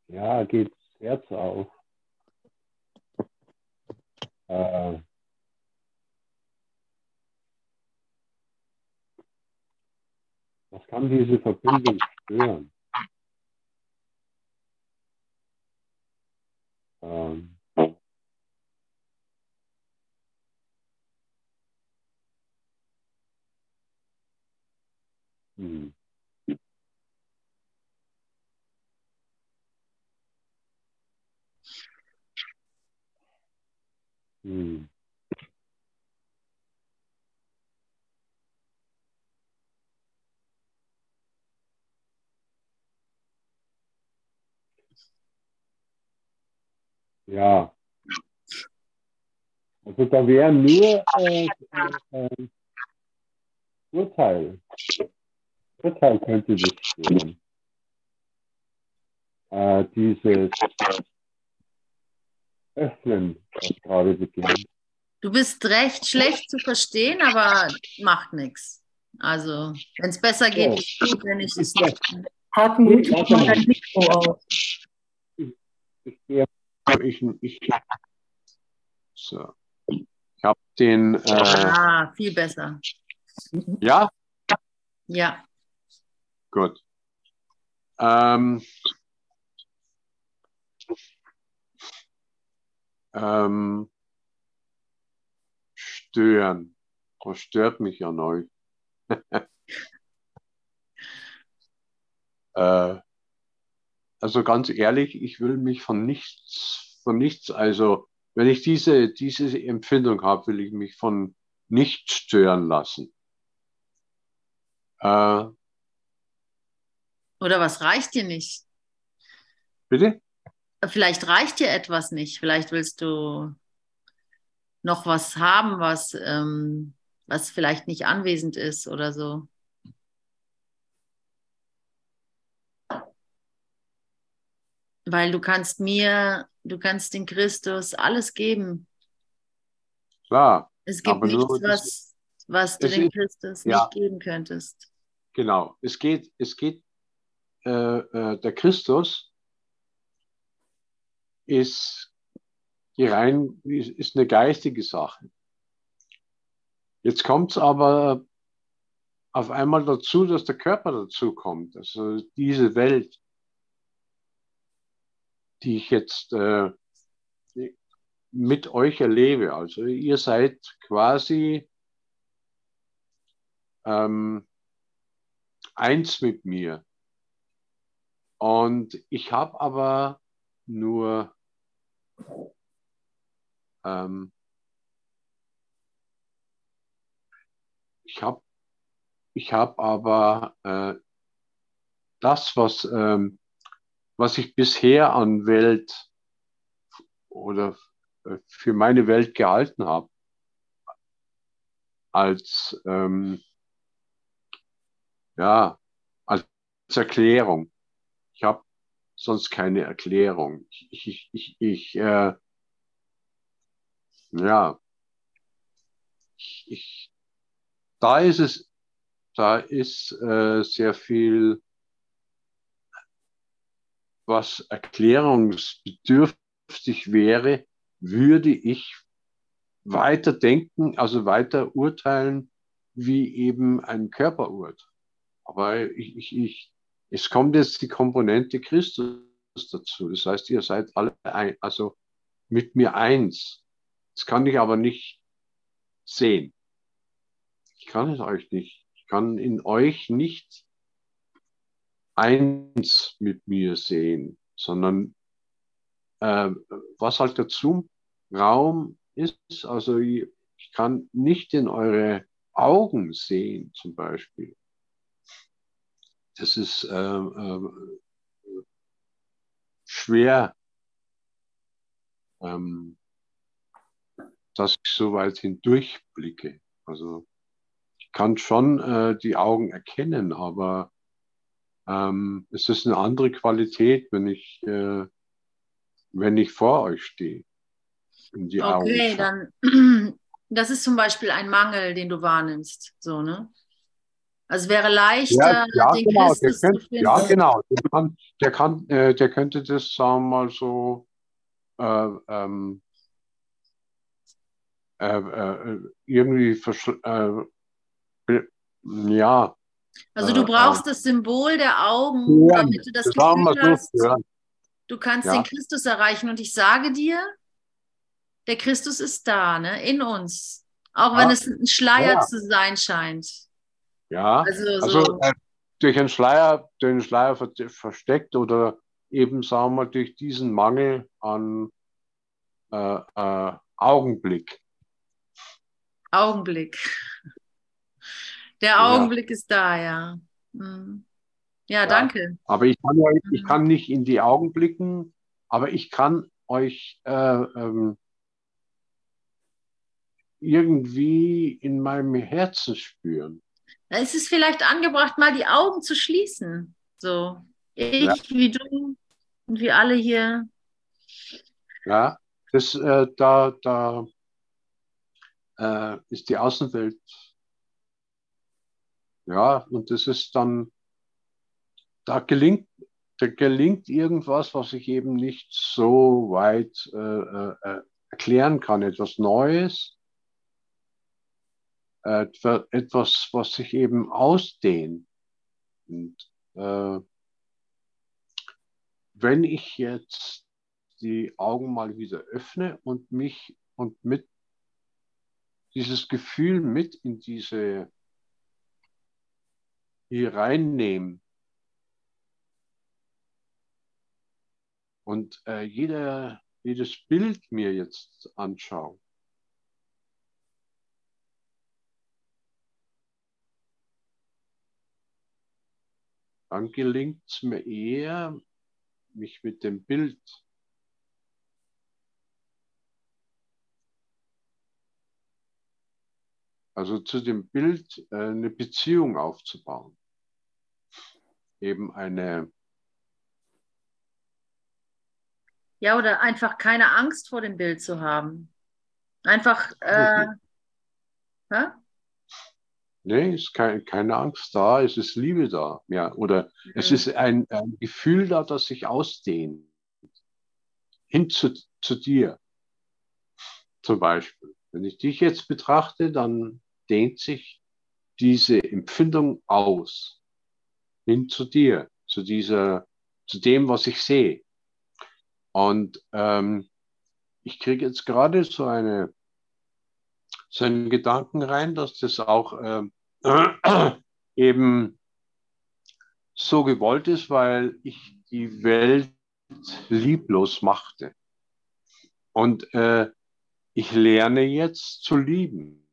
Ja, geht das Herz auf. Äh, was kann diese Verbindung stören? Ähm, hm. Hm. Ja. Also da wäre nur äh, äh, äh, Urteil. Urteil könnte das stören. Äh, dieses Öffnen, was gerade beginnt. Du bist recht schlecht zu verstehen, aber macht nichts. Also, wenn es besser geht, Ja. ist gut, wenn ich es nicht. Warte mach mal. dein Mikro aus. Ich gehe ich, ich, so. Ich habe den, äh, Ah, viel besser. ja, Ja. gut. Ähm, ähm, stören. Was stört mich an euch? äh, also ganz ehrlich, ich will mich von nichts, von nichts, also wenn ich diese, diese Empfindung habe, will ich mich von nichts stören lassen. Äh, Oder was reicht dir nicht? bitte? Vielleicht reicht dir etwas nicht. Vielleicht willst du noch was haben, was, ähm, was vielleicht nicht anwesend ist oder so. Weil du kannst mir, du kannst den Christus alles geben. Klar, Es gibt nichts, was, was du dem ist- Christus ja. nicht geben könntest. genau. Es geht, es geht, äh, äh, der Christus ist die rein, ist, eine geistige Sache. Jetzt kommt es aber auf einmal dazu, dass der Körper dazu kommt. Also diese Welt, die ich jetzt äh, mit euch erlebe. Also ihr seid quasi ähm, eins mit mir. Und ich habe aber nur ähm, ich habe ich habe aber äh, das, was, ähm, was ich bisher an Welt oder äh, für meine Welt gehalten habe, als, ähm, ja, als Erklärung. Ich habe sonst keine Erklärung. Ich, ich, ich, ich äh, ja, ich, ich, da ist es, da ist äh, sehr viel, was erklärungsbedürftig wäre, würde ich weiter denken, also weiter urteilen, wie eben ein Körper urteilt. Aber ich, ich, ich, es kommt jetzt die Komponente Christus dazu. Das heißt, ihr seid alle ein, also mit mir eins. Das kann ich aber nicht sehen. Ich kann es euch nicht. Ich kann in euch nicht eins mit mir sehen, sondern äh, was halt dazu Raum ist, also ich, ich kann nicht in eure Augen sehen, zum Beispiel. Das ist äh, äh, schwer, ähm, dass ich so weit hindurchblicke. Also ich kann schon äh, die Augen erkennen, aber ähm, es ist eine andere Qualität, wenn ich äh, wenn ich vor euch stehe. In die Okay, Augen. dann, das ist zum Beispiel ein Mangel, den du wahrnimmst, so, ne? Also es wäre leichter, Ja, ja, den genau, der Christus zu könnte, finden. ja, genau. Der, kann, der, kann, äh, der könnte das, sagen wir mal so, äh, ähm, äh, äh, irgendwie äh, ja, Also du äh, brauchst das Symbol der Augen, Ja, damit du das wir Gefühl so, hast, ja. du kannst den Christus erreichen. Und ich sage dir, der Christus ist da, ne, in uns. Auch wenn es ein Schleier zu sein scheint. Ja, Also, also so, äh, durch einen Schleier, den Schleier ver versteckt oder eben, sagen wir, durch diesen Mangel an äh, äh, Augenblick. Augenblick. Der Ja. Augenblick ist da, ja. Mhm. Ja, Ja. danke. Aber ich kann, euch, ich Mhm. kann nicht in die Augen blicken, aber ich kann euch äh, ähm, irgendwie in meinem Herzen spüren. Da ist es vielleicht angebracht, mal die Augen zu schließen. So, ich Ja. wie du und wir alle hier. Ja, das, äh, da, da äh, ist die Außenwelt. Ja, und das ist dann, da gelingt, da gelingt irgendwas, was ich eben nicht so weit äh, äh, äh, erklären kann. Etwas Neues, etwas, was sich eben ausdehnt. Und äh, wenn ich jetzt die Augen mal wieder öffne und mich und mit dieses Gefühl mit in diese hier reinnehmen. Und äh, jeder, jedes Bild mir jetzt anschaue. Dann gelingt es mir eher, mich mit dem Bild also zu dem Bild äh, eine Beziehung aufzubauen. Eben eine, Ja, oder einfach keine Angst vor dem Bild zu haben. Einfach, äh? nee, ist kein, keine Angst da, es ist Liebe da. Ja, oder es Mhm. ist ein, ein Gefühl da, das sich ausdehnt. Hin zu, zu dir. Zum Beispiel. Wenn ich dich jetzt betrachte, dann dehnt sich diese Empfindung aus. Hin zu dir, zu dieser, zu dem, was ich sehe. Und ähm, ich kriege jetzt gerade so eine so einen Gedanken rein, dass das auch ähm, eben so gewollt ist, weil ich die Welt lieblos machte. Und äh, ich lerne jetzt zu lieben.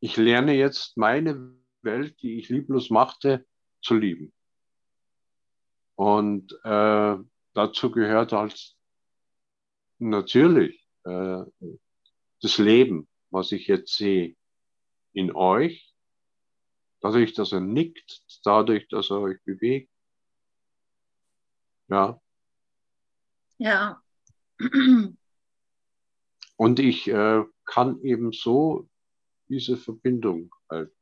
Ich lerne jetzt meine Welt, die ich lieblos machte, zu lieben. Und äh, dazu gehört halt natürlich äh, das Leben, was ich jetzt sehe in euch, dadurch, dass er nickt, dadurch, dass er euch bewegt. Ja, Ja. und ich äh, kann eben so diese Verbindung halten.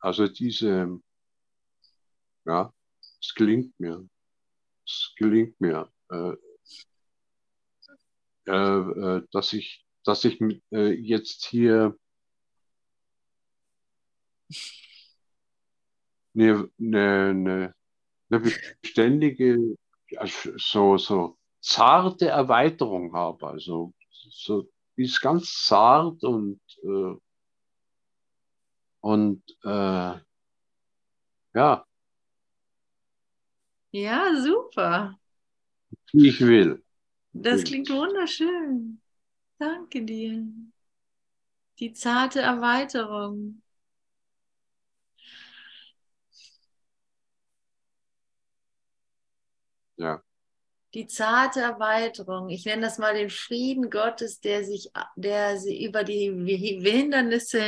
Also diese, ja, es gelingt mir. Es gelingt mir, äh, äh, äh, dass ich, dass ich mit, äh, jetzt hier eine, eine, eine, beständige, also so, so zarte Erweiterung habe. Also so, die ist ganz zart und, äh, und äh, ja, Ja, super. ich will. Das klingt wunderschön. Danke dir. Die zarte Erweiterung. Ja, Die zarte Erweiterung. Ich nenne das mal den Frieden Gottes, der sich, der sie über die Hindernisse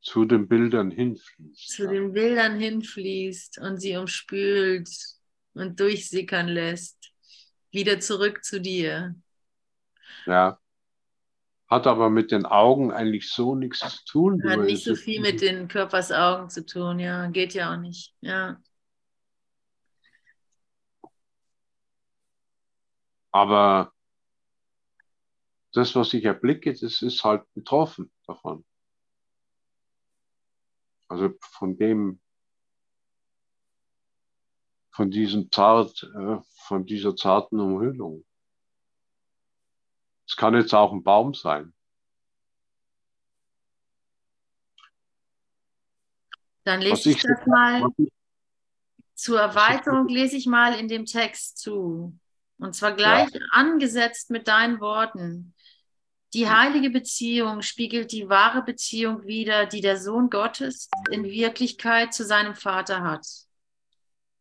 zu den Bildern hinfließt. zu den Bildern hinfließt und sie umspült und durchsickern lässt. Wieder zurück zu dir. Ja. Hat aber mit den Augen eigentlich so nichts zu tun. Hat nicht so viel mit den Körpersaugen zu tun, ja. Geht ja auch nicht. Ja. Aber das, was ich erblicke, das ist halt betroffen davon. Also von dem, von diesem zart, äh, von dieser zarten Umhüllung. Es kann jetzt auch ein Baum sein. Dann lese ich ich- das mal. Zur Erweiterung lese ich mal in dem Text zu. Und zwar gleich angesetzt mit deinen Worten. Die heilige Beziehung spiegelt die wahre Beziehung wider, die der Sohn Gottes in Wirklichkeit zu seinem Vater hat.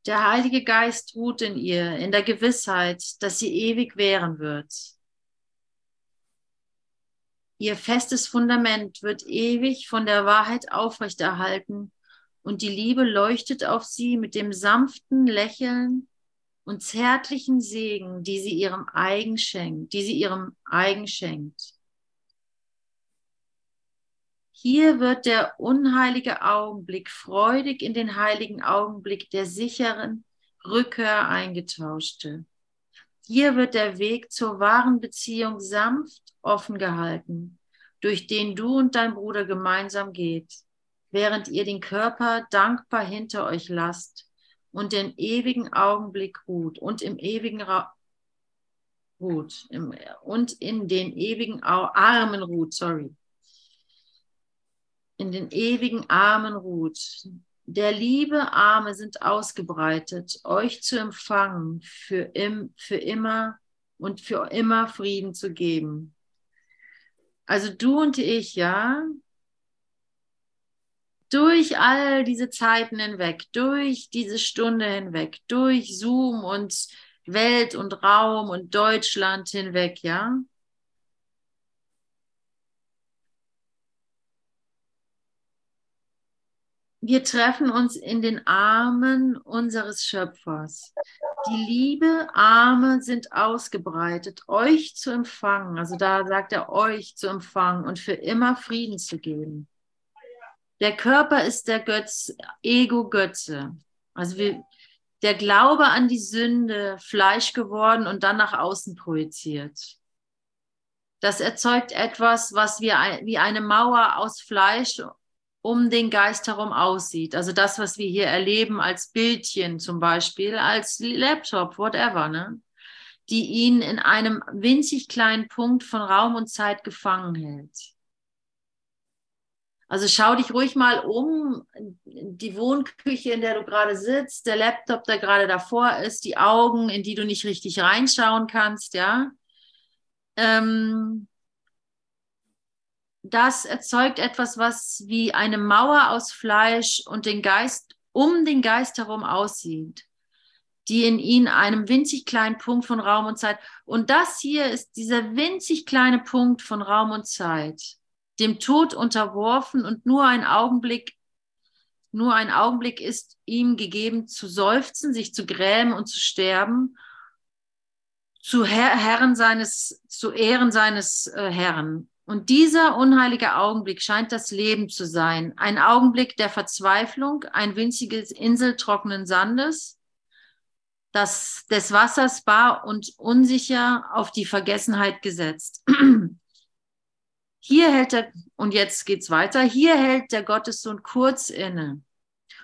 Der Heilige Geist ruht in ihr, in der Gewissheit, dass sie ewig währen wird. Ihr festes Fundament wird ewig von der Wahrheit aufrechterhalten und die Liebe leuchtet auf sie mit dem sanften Lächeln und zärtlichen Segen, die sie ihrem eigen schenkt, die sie ihrem eigen schenkt. Hier wird der unheilige Augenblick freudig in den heiligen Augenblick der sicheren Rückkehr eingetauschte. Hier wird der Weg zur wahren Beziehung sanft offen gehalten, durch den du und dein Bruder gemeinsam geht, während ihr den Körper dankbar hinter euch lasst und den ewigen Augenblick ruht und im ewigen Ra ruht im, und in den ewigen Au Armen ruht, sorry. In den ewigen Armen ruht. Der Liebe Arme sind ausgebreitet, euch zu empfangen, für, im, für immer und für immer Frieden zu geben. Also du und ich, ja, durch all diese Zeiten hinweg, durch diese Stunde hinweg, durch Zoom und Welt und Raum und Deutschland hinweg, ja. Wir treffen uns in den Armen unseres Schöpfers. Die Liebe Arme sind ausgebreitet, euch zu empfangen. Also da sagt er euch zu empfangen und für immer Frieden zu geben. Der Körper ist der Götz, Ego-Götze. Also wir, der Glaube an die Sünde, Fleisch geworden und dann nach außen projiziert. Das erzeugt etwas, was ein, wie eine Mauer aus Fleisch um den Geist herum aussieht. Also das, was wir hier erleben als Bildchen zum Beispiel, als Laptop, whatever, ne? die ihn in einem winzig kleinen Punkt von Raum und Zeit gefangen hält. Also schau dich ruhig mal um, die Wohnküche, in der du gerade sitzt, der Laptop, der gerade davor ist, die Augen, in die du nicht richtig reinschauen kannst, ja. Ähm, das erzeugt etwas, was wie eine Mauer aus Fleisch und den Geist um den Geist herum aussieht, die in ihn einem winzig kleinen Punkt von Raum und Zeit. Und das hier ist dieser winzig kleine Punkt von Raum und Zeit, dem Tod unterworfen und nur ein Augenblick, nur ein Augenblick ist ihm gegeben zu seufzen, sich zu grämen und zu sterben, zu Herr, Herren seines, zu Ehren seines äh, Herrn. Und dieser unheilige Augenblick scheint das Leben zu sein. Ein Augenblick der Verzweiflung, ein winziges Insel trockenen Sandes, das des Wassers bar und unsicher auf die Vergessenheit gesetzt. Hier hält er, und jetzt geht's weiter, hier hält der Gottessohn kurz inne,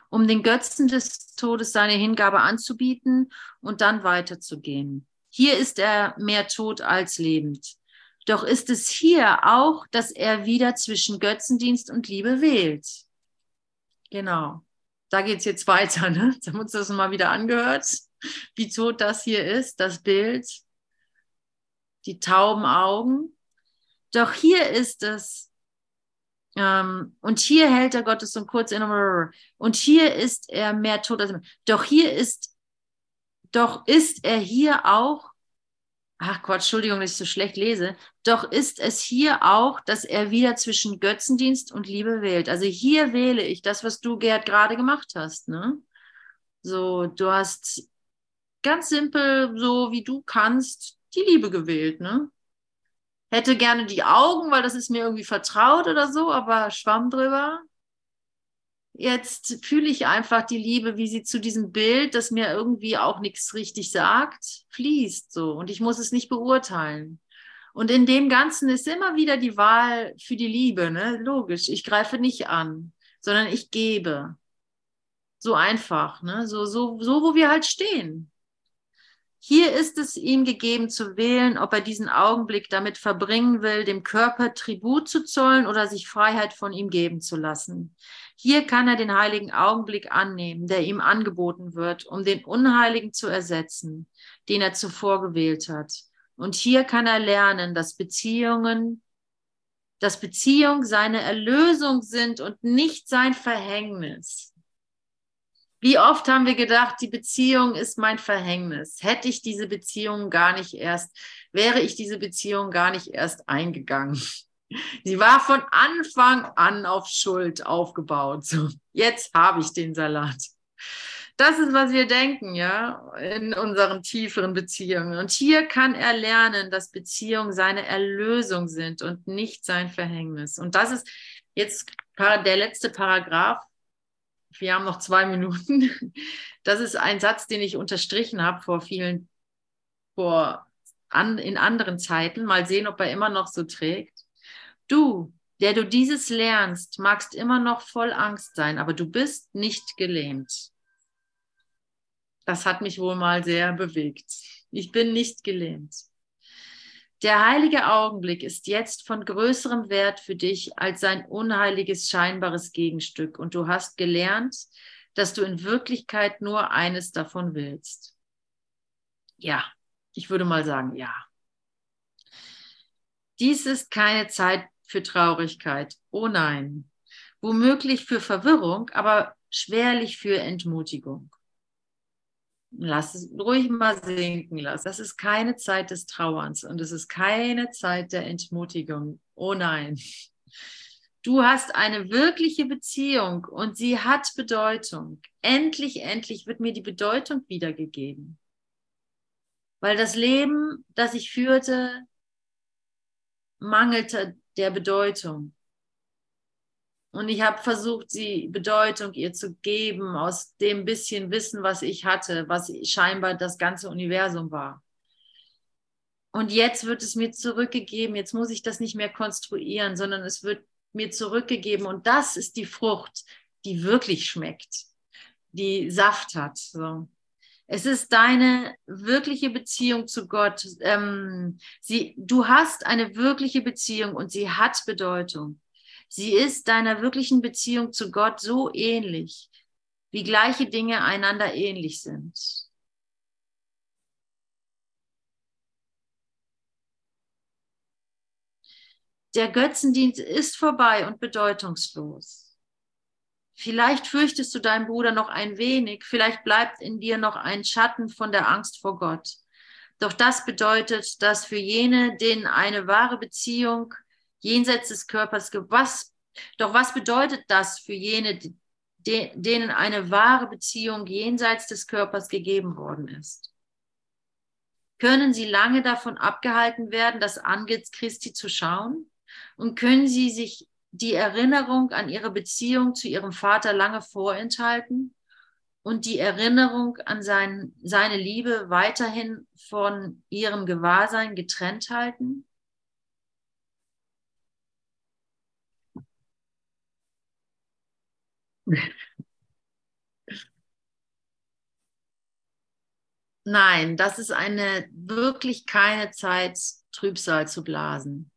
um den Götzen des Todes seine Hingabe anzubieten und dann weiterzugehen. Hier ist er mehr tot als lebend. Doch ist es hier auch, dass er wieder zwischen Götzendienst und Liebe wählt. Genau. Da geht's jetzt weiter. Ne? Jetzt haben wir uns das mal wieder angehört, wie tot das hier ist, das Bild, die tauben Augen. Doch hier ist es, ähm, und hier hält der Gottes und kurz in, und hier ist er mehr tot als, doch hier ist, doch ist er hier auch ach Gott, Entschuldigung, dass ich so schlecht lese, doch ist es hier auch, dass er wieder zwischen Götzendienst und Liebe wählt. Also hier wähle ich das, was du, Gerd, gerade gemacht hast. Ne? So, du hast ganz simpel, so wie du kannst, die Liebe gewählt. Ne? Hätte gerne die Augen, weil das ist mir irgendwie vertraut oder so, aber schwamm drüber. Jetzt fühle ich einfach die Liebe, wie sie zu diesem Bild, das mir irgendwie auch nichts richtig sagt, fließt so. Und ich muss es nicht beurteilen. Und in dem Ganzen ist immer wieder die Wahl für die Liebe, ne? Logisch. Ich greife nicht an, sondern ich gebe. So einfach, ne? So, so, so, wo wir halt stehen. Hier ist es ihm gegeben zu wählen, ob er diesen Augenblick damit verbringen will, dem Körper Tribut zu zollen oder sich Freiheit von ihm geben zu lassen. Hier kann er den heiligen Augenblick annehmen, der ihm angeboten wird, um den unheiligen zu ersetzen, den er zuvor gewählt hat. Und hier kann er lernen, dass Beziehungen, dass Beziehung seine Erlösung sind und nicht sein Verhängnis. Wie oft haben wir gedacht, die Beziehung ist mein Verhängnis. Hätte ich diese Beziehung gar nicht erst, wäre ich diese Beziehung gar nicht erst eingegangen. Sie war von Anfang an auf Schuld aufgebaut. So, jetzt habe ich den Salat. Das ist, was wir denken, ja, in unseren tieferen Beziehungen. Und hier kann er lernen, dass Beziehungen seine Erlösung sind und nicht sein Verhängnis. Und das ist jetzt der letzte Paragraph wir haben noch zwei Minuten. Das ist ein Satz, den ich unterstrichen habe vor vielen, vor an, in anderen Zeiten. Mal sehen, ob er immer noch so trägt. Du, der du dieses lernst, magst immer noch voll Angst sein, aber du bist nicht gelähmt. Das hat mich wohl mal sehr bewegt. Ich bin nicht gelähmt. Der heilige Augenblick ist jetzt von größerem Wert für dich als sein unheiliges scheinbares Gegenstück und du hast gelernt, dass du in Wirklichkeit nur eines davon willst. Ja, ich würde mal sagen, ja. Dies ist keine Zeit für Traurigkeit. Oh nein. Womöglich für Verwirrung, aber schwerlich für Entmutigung lass es ruhig mal sinken lassen. Das ist keine Zeit des Trauerns und es ist keine Zeit der Entmutigung. Oh nein. Du hast eine wirkliche Beziehung und sie hat Bedeutung. Endlich, endlich wird mir die Bedeutung wiedergegeben. Weil das Leben, das ich führte, mangelte der Bedeutung. Und ich habe versucht, die Bedeutung ihr zu geben aus dem bisschen Wissen, was ich hatte, was scheinbar das ganze Universum war. Und jetzt wird es mir zurückgegeben. Jetzt muss ich das nicht mehr konstruieren, sondern es wird mir zurückgegeben. Und das ist die Frucht, die wirklich schmeckt, die Saft hat. So. Es ist deine wirkliche Beziehung zu Gott. Ähm, sie, du hast eine wirkliche Beziehung und sie hat Bedeutung. Sie ist deiner wirklichen Beziehung zu Gott so ähnlich, wie gleiche Dinge einander ähnlich sind. Der Götzendienst ist vorbei und bedeutungslos. Vielleicht fürchtest du deinen Bruder noch ein wenig, vielleicht bleibt in dir noch ein Schatten von der Angst vor Gott. Doch das bedeutet, dass für jene, denen eine wahre Beziehung jenseits des Körpers was, doch was bedeutet das für jene, de, denen eine wahre Beziehung jenseits des Körpers gegeben worden ist? Können sie lange davon abgehalten werden, das Antlitz Christi zu schauen? Und können sie sich die Erinnerung an ihre Beziehung zu ihrem Vater lange vorenthalten und die Erinnerung an sein, seine Liebe weiterhin von ihrem Gewahrsein getrennt halten? Nein, das ist eine wirklich keine Zeit, Trübsal zu blasen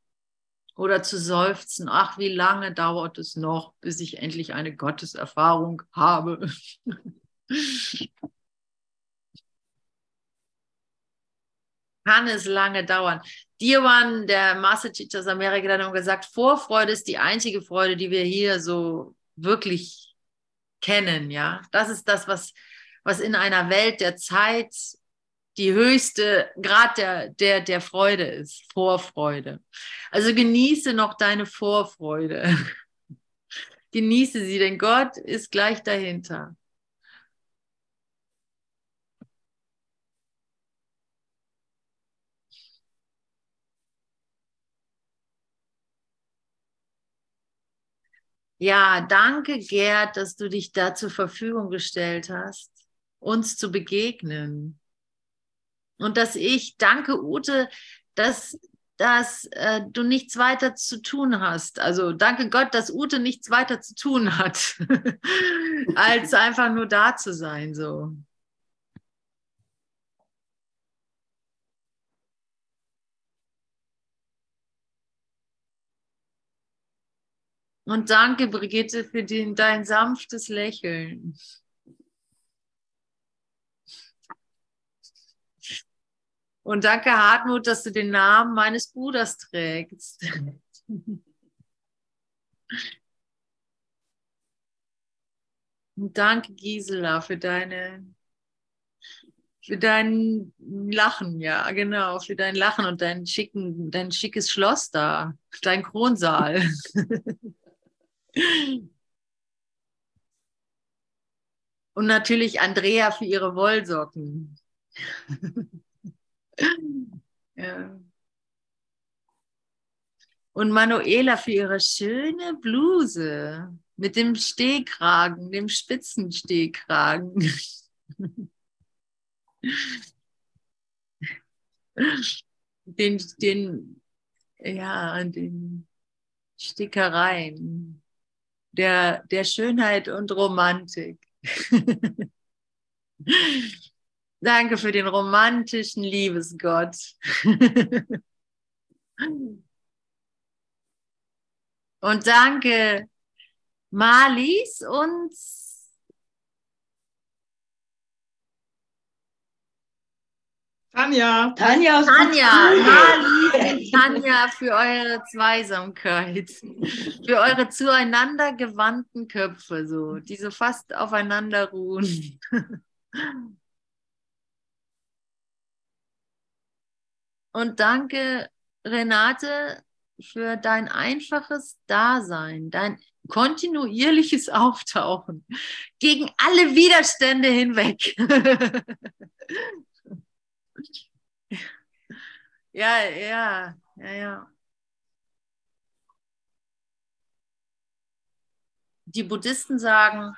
oder zu seufzen. Ach, wie lange dauert es noch, bis ich endlich eine Gotteserfahrung habe? Kann es lange dauern. Dirwan, der Master Teacher aus Amerika, hat gesagt, Vorfreude ist die einzige Freude, die wir hier so wirklich kennen, ja. Das ist das, was, was in einer Welt der Zeit die höchste Grad der, der, der Freude ist, Vorfreude. Also genieße noch deine Vorfreude. genieße sie, denn Gott ist gleich dahinter. Ja, danke, Gerd, dass du dich da zur Verfügung gestellt hast, uns zu begegnen. Und dass ich, danke, Ute, dass, dass äh, du nichts weiter zu tun hast. Also danke Gott, dass Ute nichts weiter zu tun hat, als einfach nur da zu sein. So. Und danke, Brigitte, für den, dein sanftes Lächeln. Und danke, Hartmut, dass du den Namen meines Bruders trägst. Und danke, Gisela, für deine, für dein Lachen, ja, genau, für dein Lachen und dein schicken, dein schickes Schloss da, dein Kronsaal. Und natürlich Andrea für ihre Wollsocken. ja. Und Manuela für ihre schöne Bluse mit dem Stehkragen, dem Spitzenstehkragen. den, den, ja, den Stickereien der, der Schönheit und Romantik. Danke für den romantischen Liebesgott. und danke Malis und Tanja. Tanja aus Tanja, und Tanja für eure Zweisamkeit, für eure zueinander gewandten Köpfe, so, die so fast aufeinander ruhen. Und danke, Renate, für dein einfaches Dasein, dein kontinuierliches Auftauchen gegen alle Widerstände hinweg. Ja, ja, ja, ja. Die Buddhisten sagen,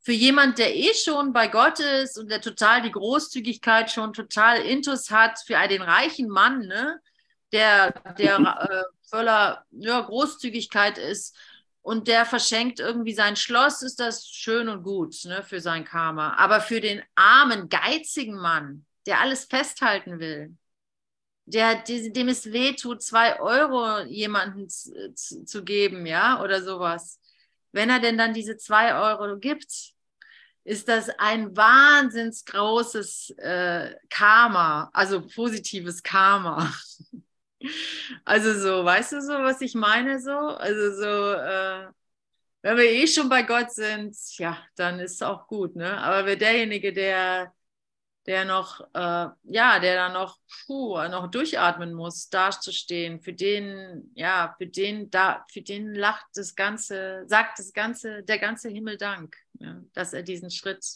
für jemand, der eh schon bei Gott ist und der total die Großzügigkeit schon total intus hat, für den reichen Mann, ne, der, der äh, voller ja, Großzügigkeit ist und der verschenkt irgendwie sein Schloss, ist das schön und gut ne, für sein Karma. Aber für den armen, geizigen Mann, der alles festhalten will, der, dem es weh tut, zwei Euro jemanden zu, zu, zu, geben, ja, oder sowas. Wenn er denn dann diese zwei Euro gibt, ist das ein wahnsinns großes äh, Karma, also positives Karma. Also so, weißt du so, was ich meine so? Also so, äh, wenn wir eh schon bei Gott sind, ja, dann ist es auch gut, ne? Aber wer derjenige, der der noch, äh, ja, der da noch, puh, noch durchatmen muss, dazustehen, für den, ja, für den, da, für den lacht das Ganze, sagt das Ganze, der ganze Himmel Dank, ja, dass er diesen Schritt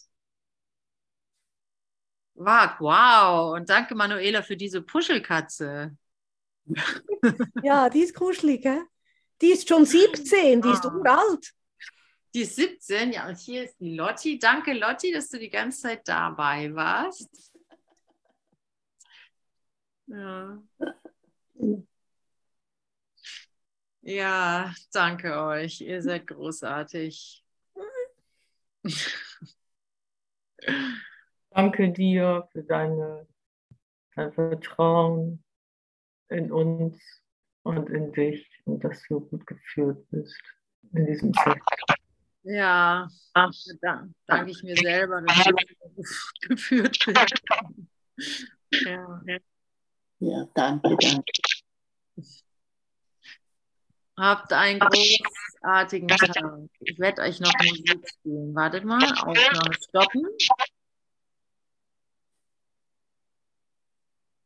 wagt. Wow, und danke Manuela für diese Puschelkatze. Ja, die ist kuschelig, gell? Die ist schon 17, die ist Ah. uralt. Die ist 17, ja, und hier ist die Lotti. Danke, Lotti, dass du die ganze Zeit dabei warst. Ja. Ja, danke euch. Ihr seid großartig. Danke dir für deine, dein Vertrauen in uns und in dich und dass du gut geführt bist in diesem Zeit. Ja, da danke ich mir selber, dass ich geführt bin. Ja. Ja, danke, danke. Habt einen großartigen Tag. Ich werde euch noch Musik spielen. Wartet mal, Aufnahme stoppen.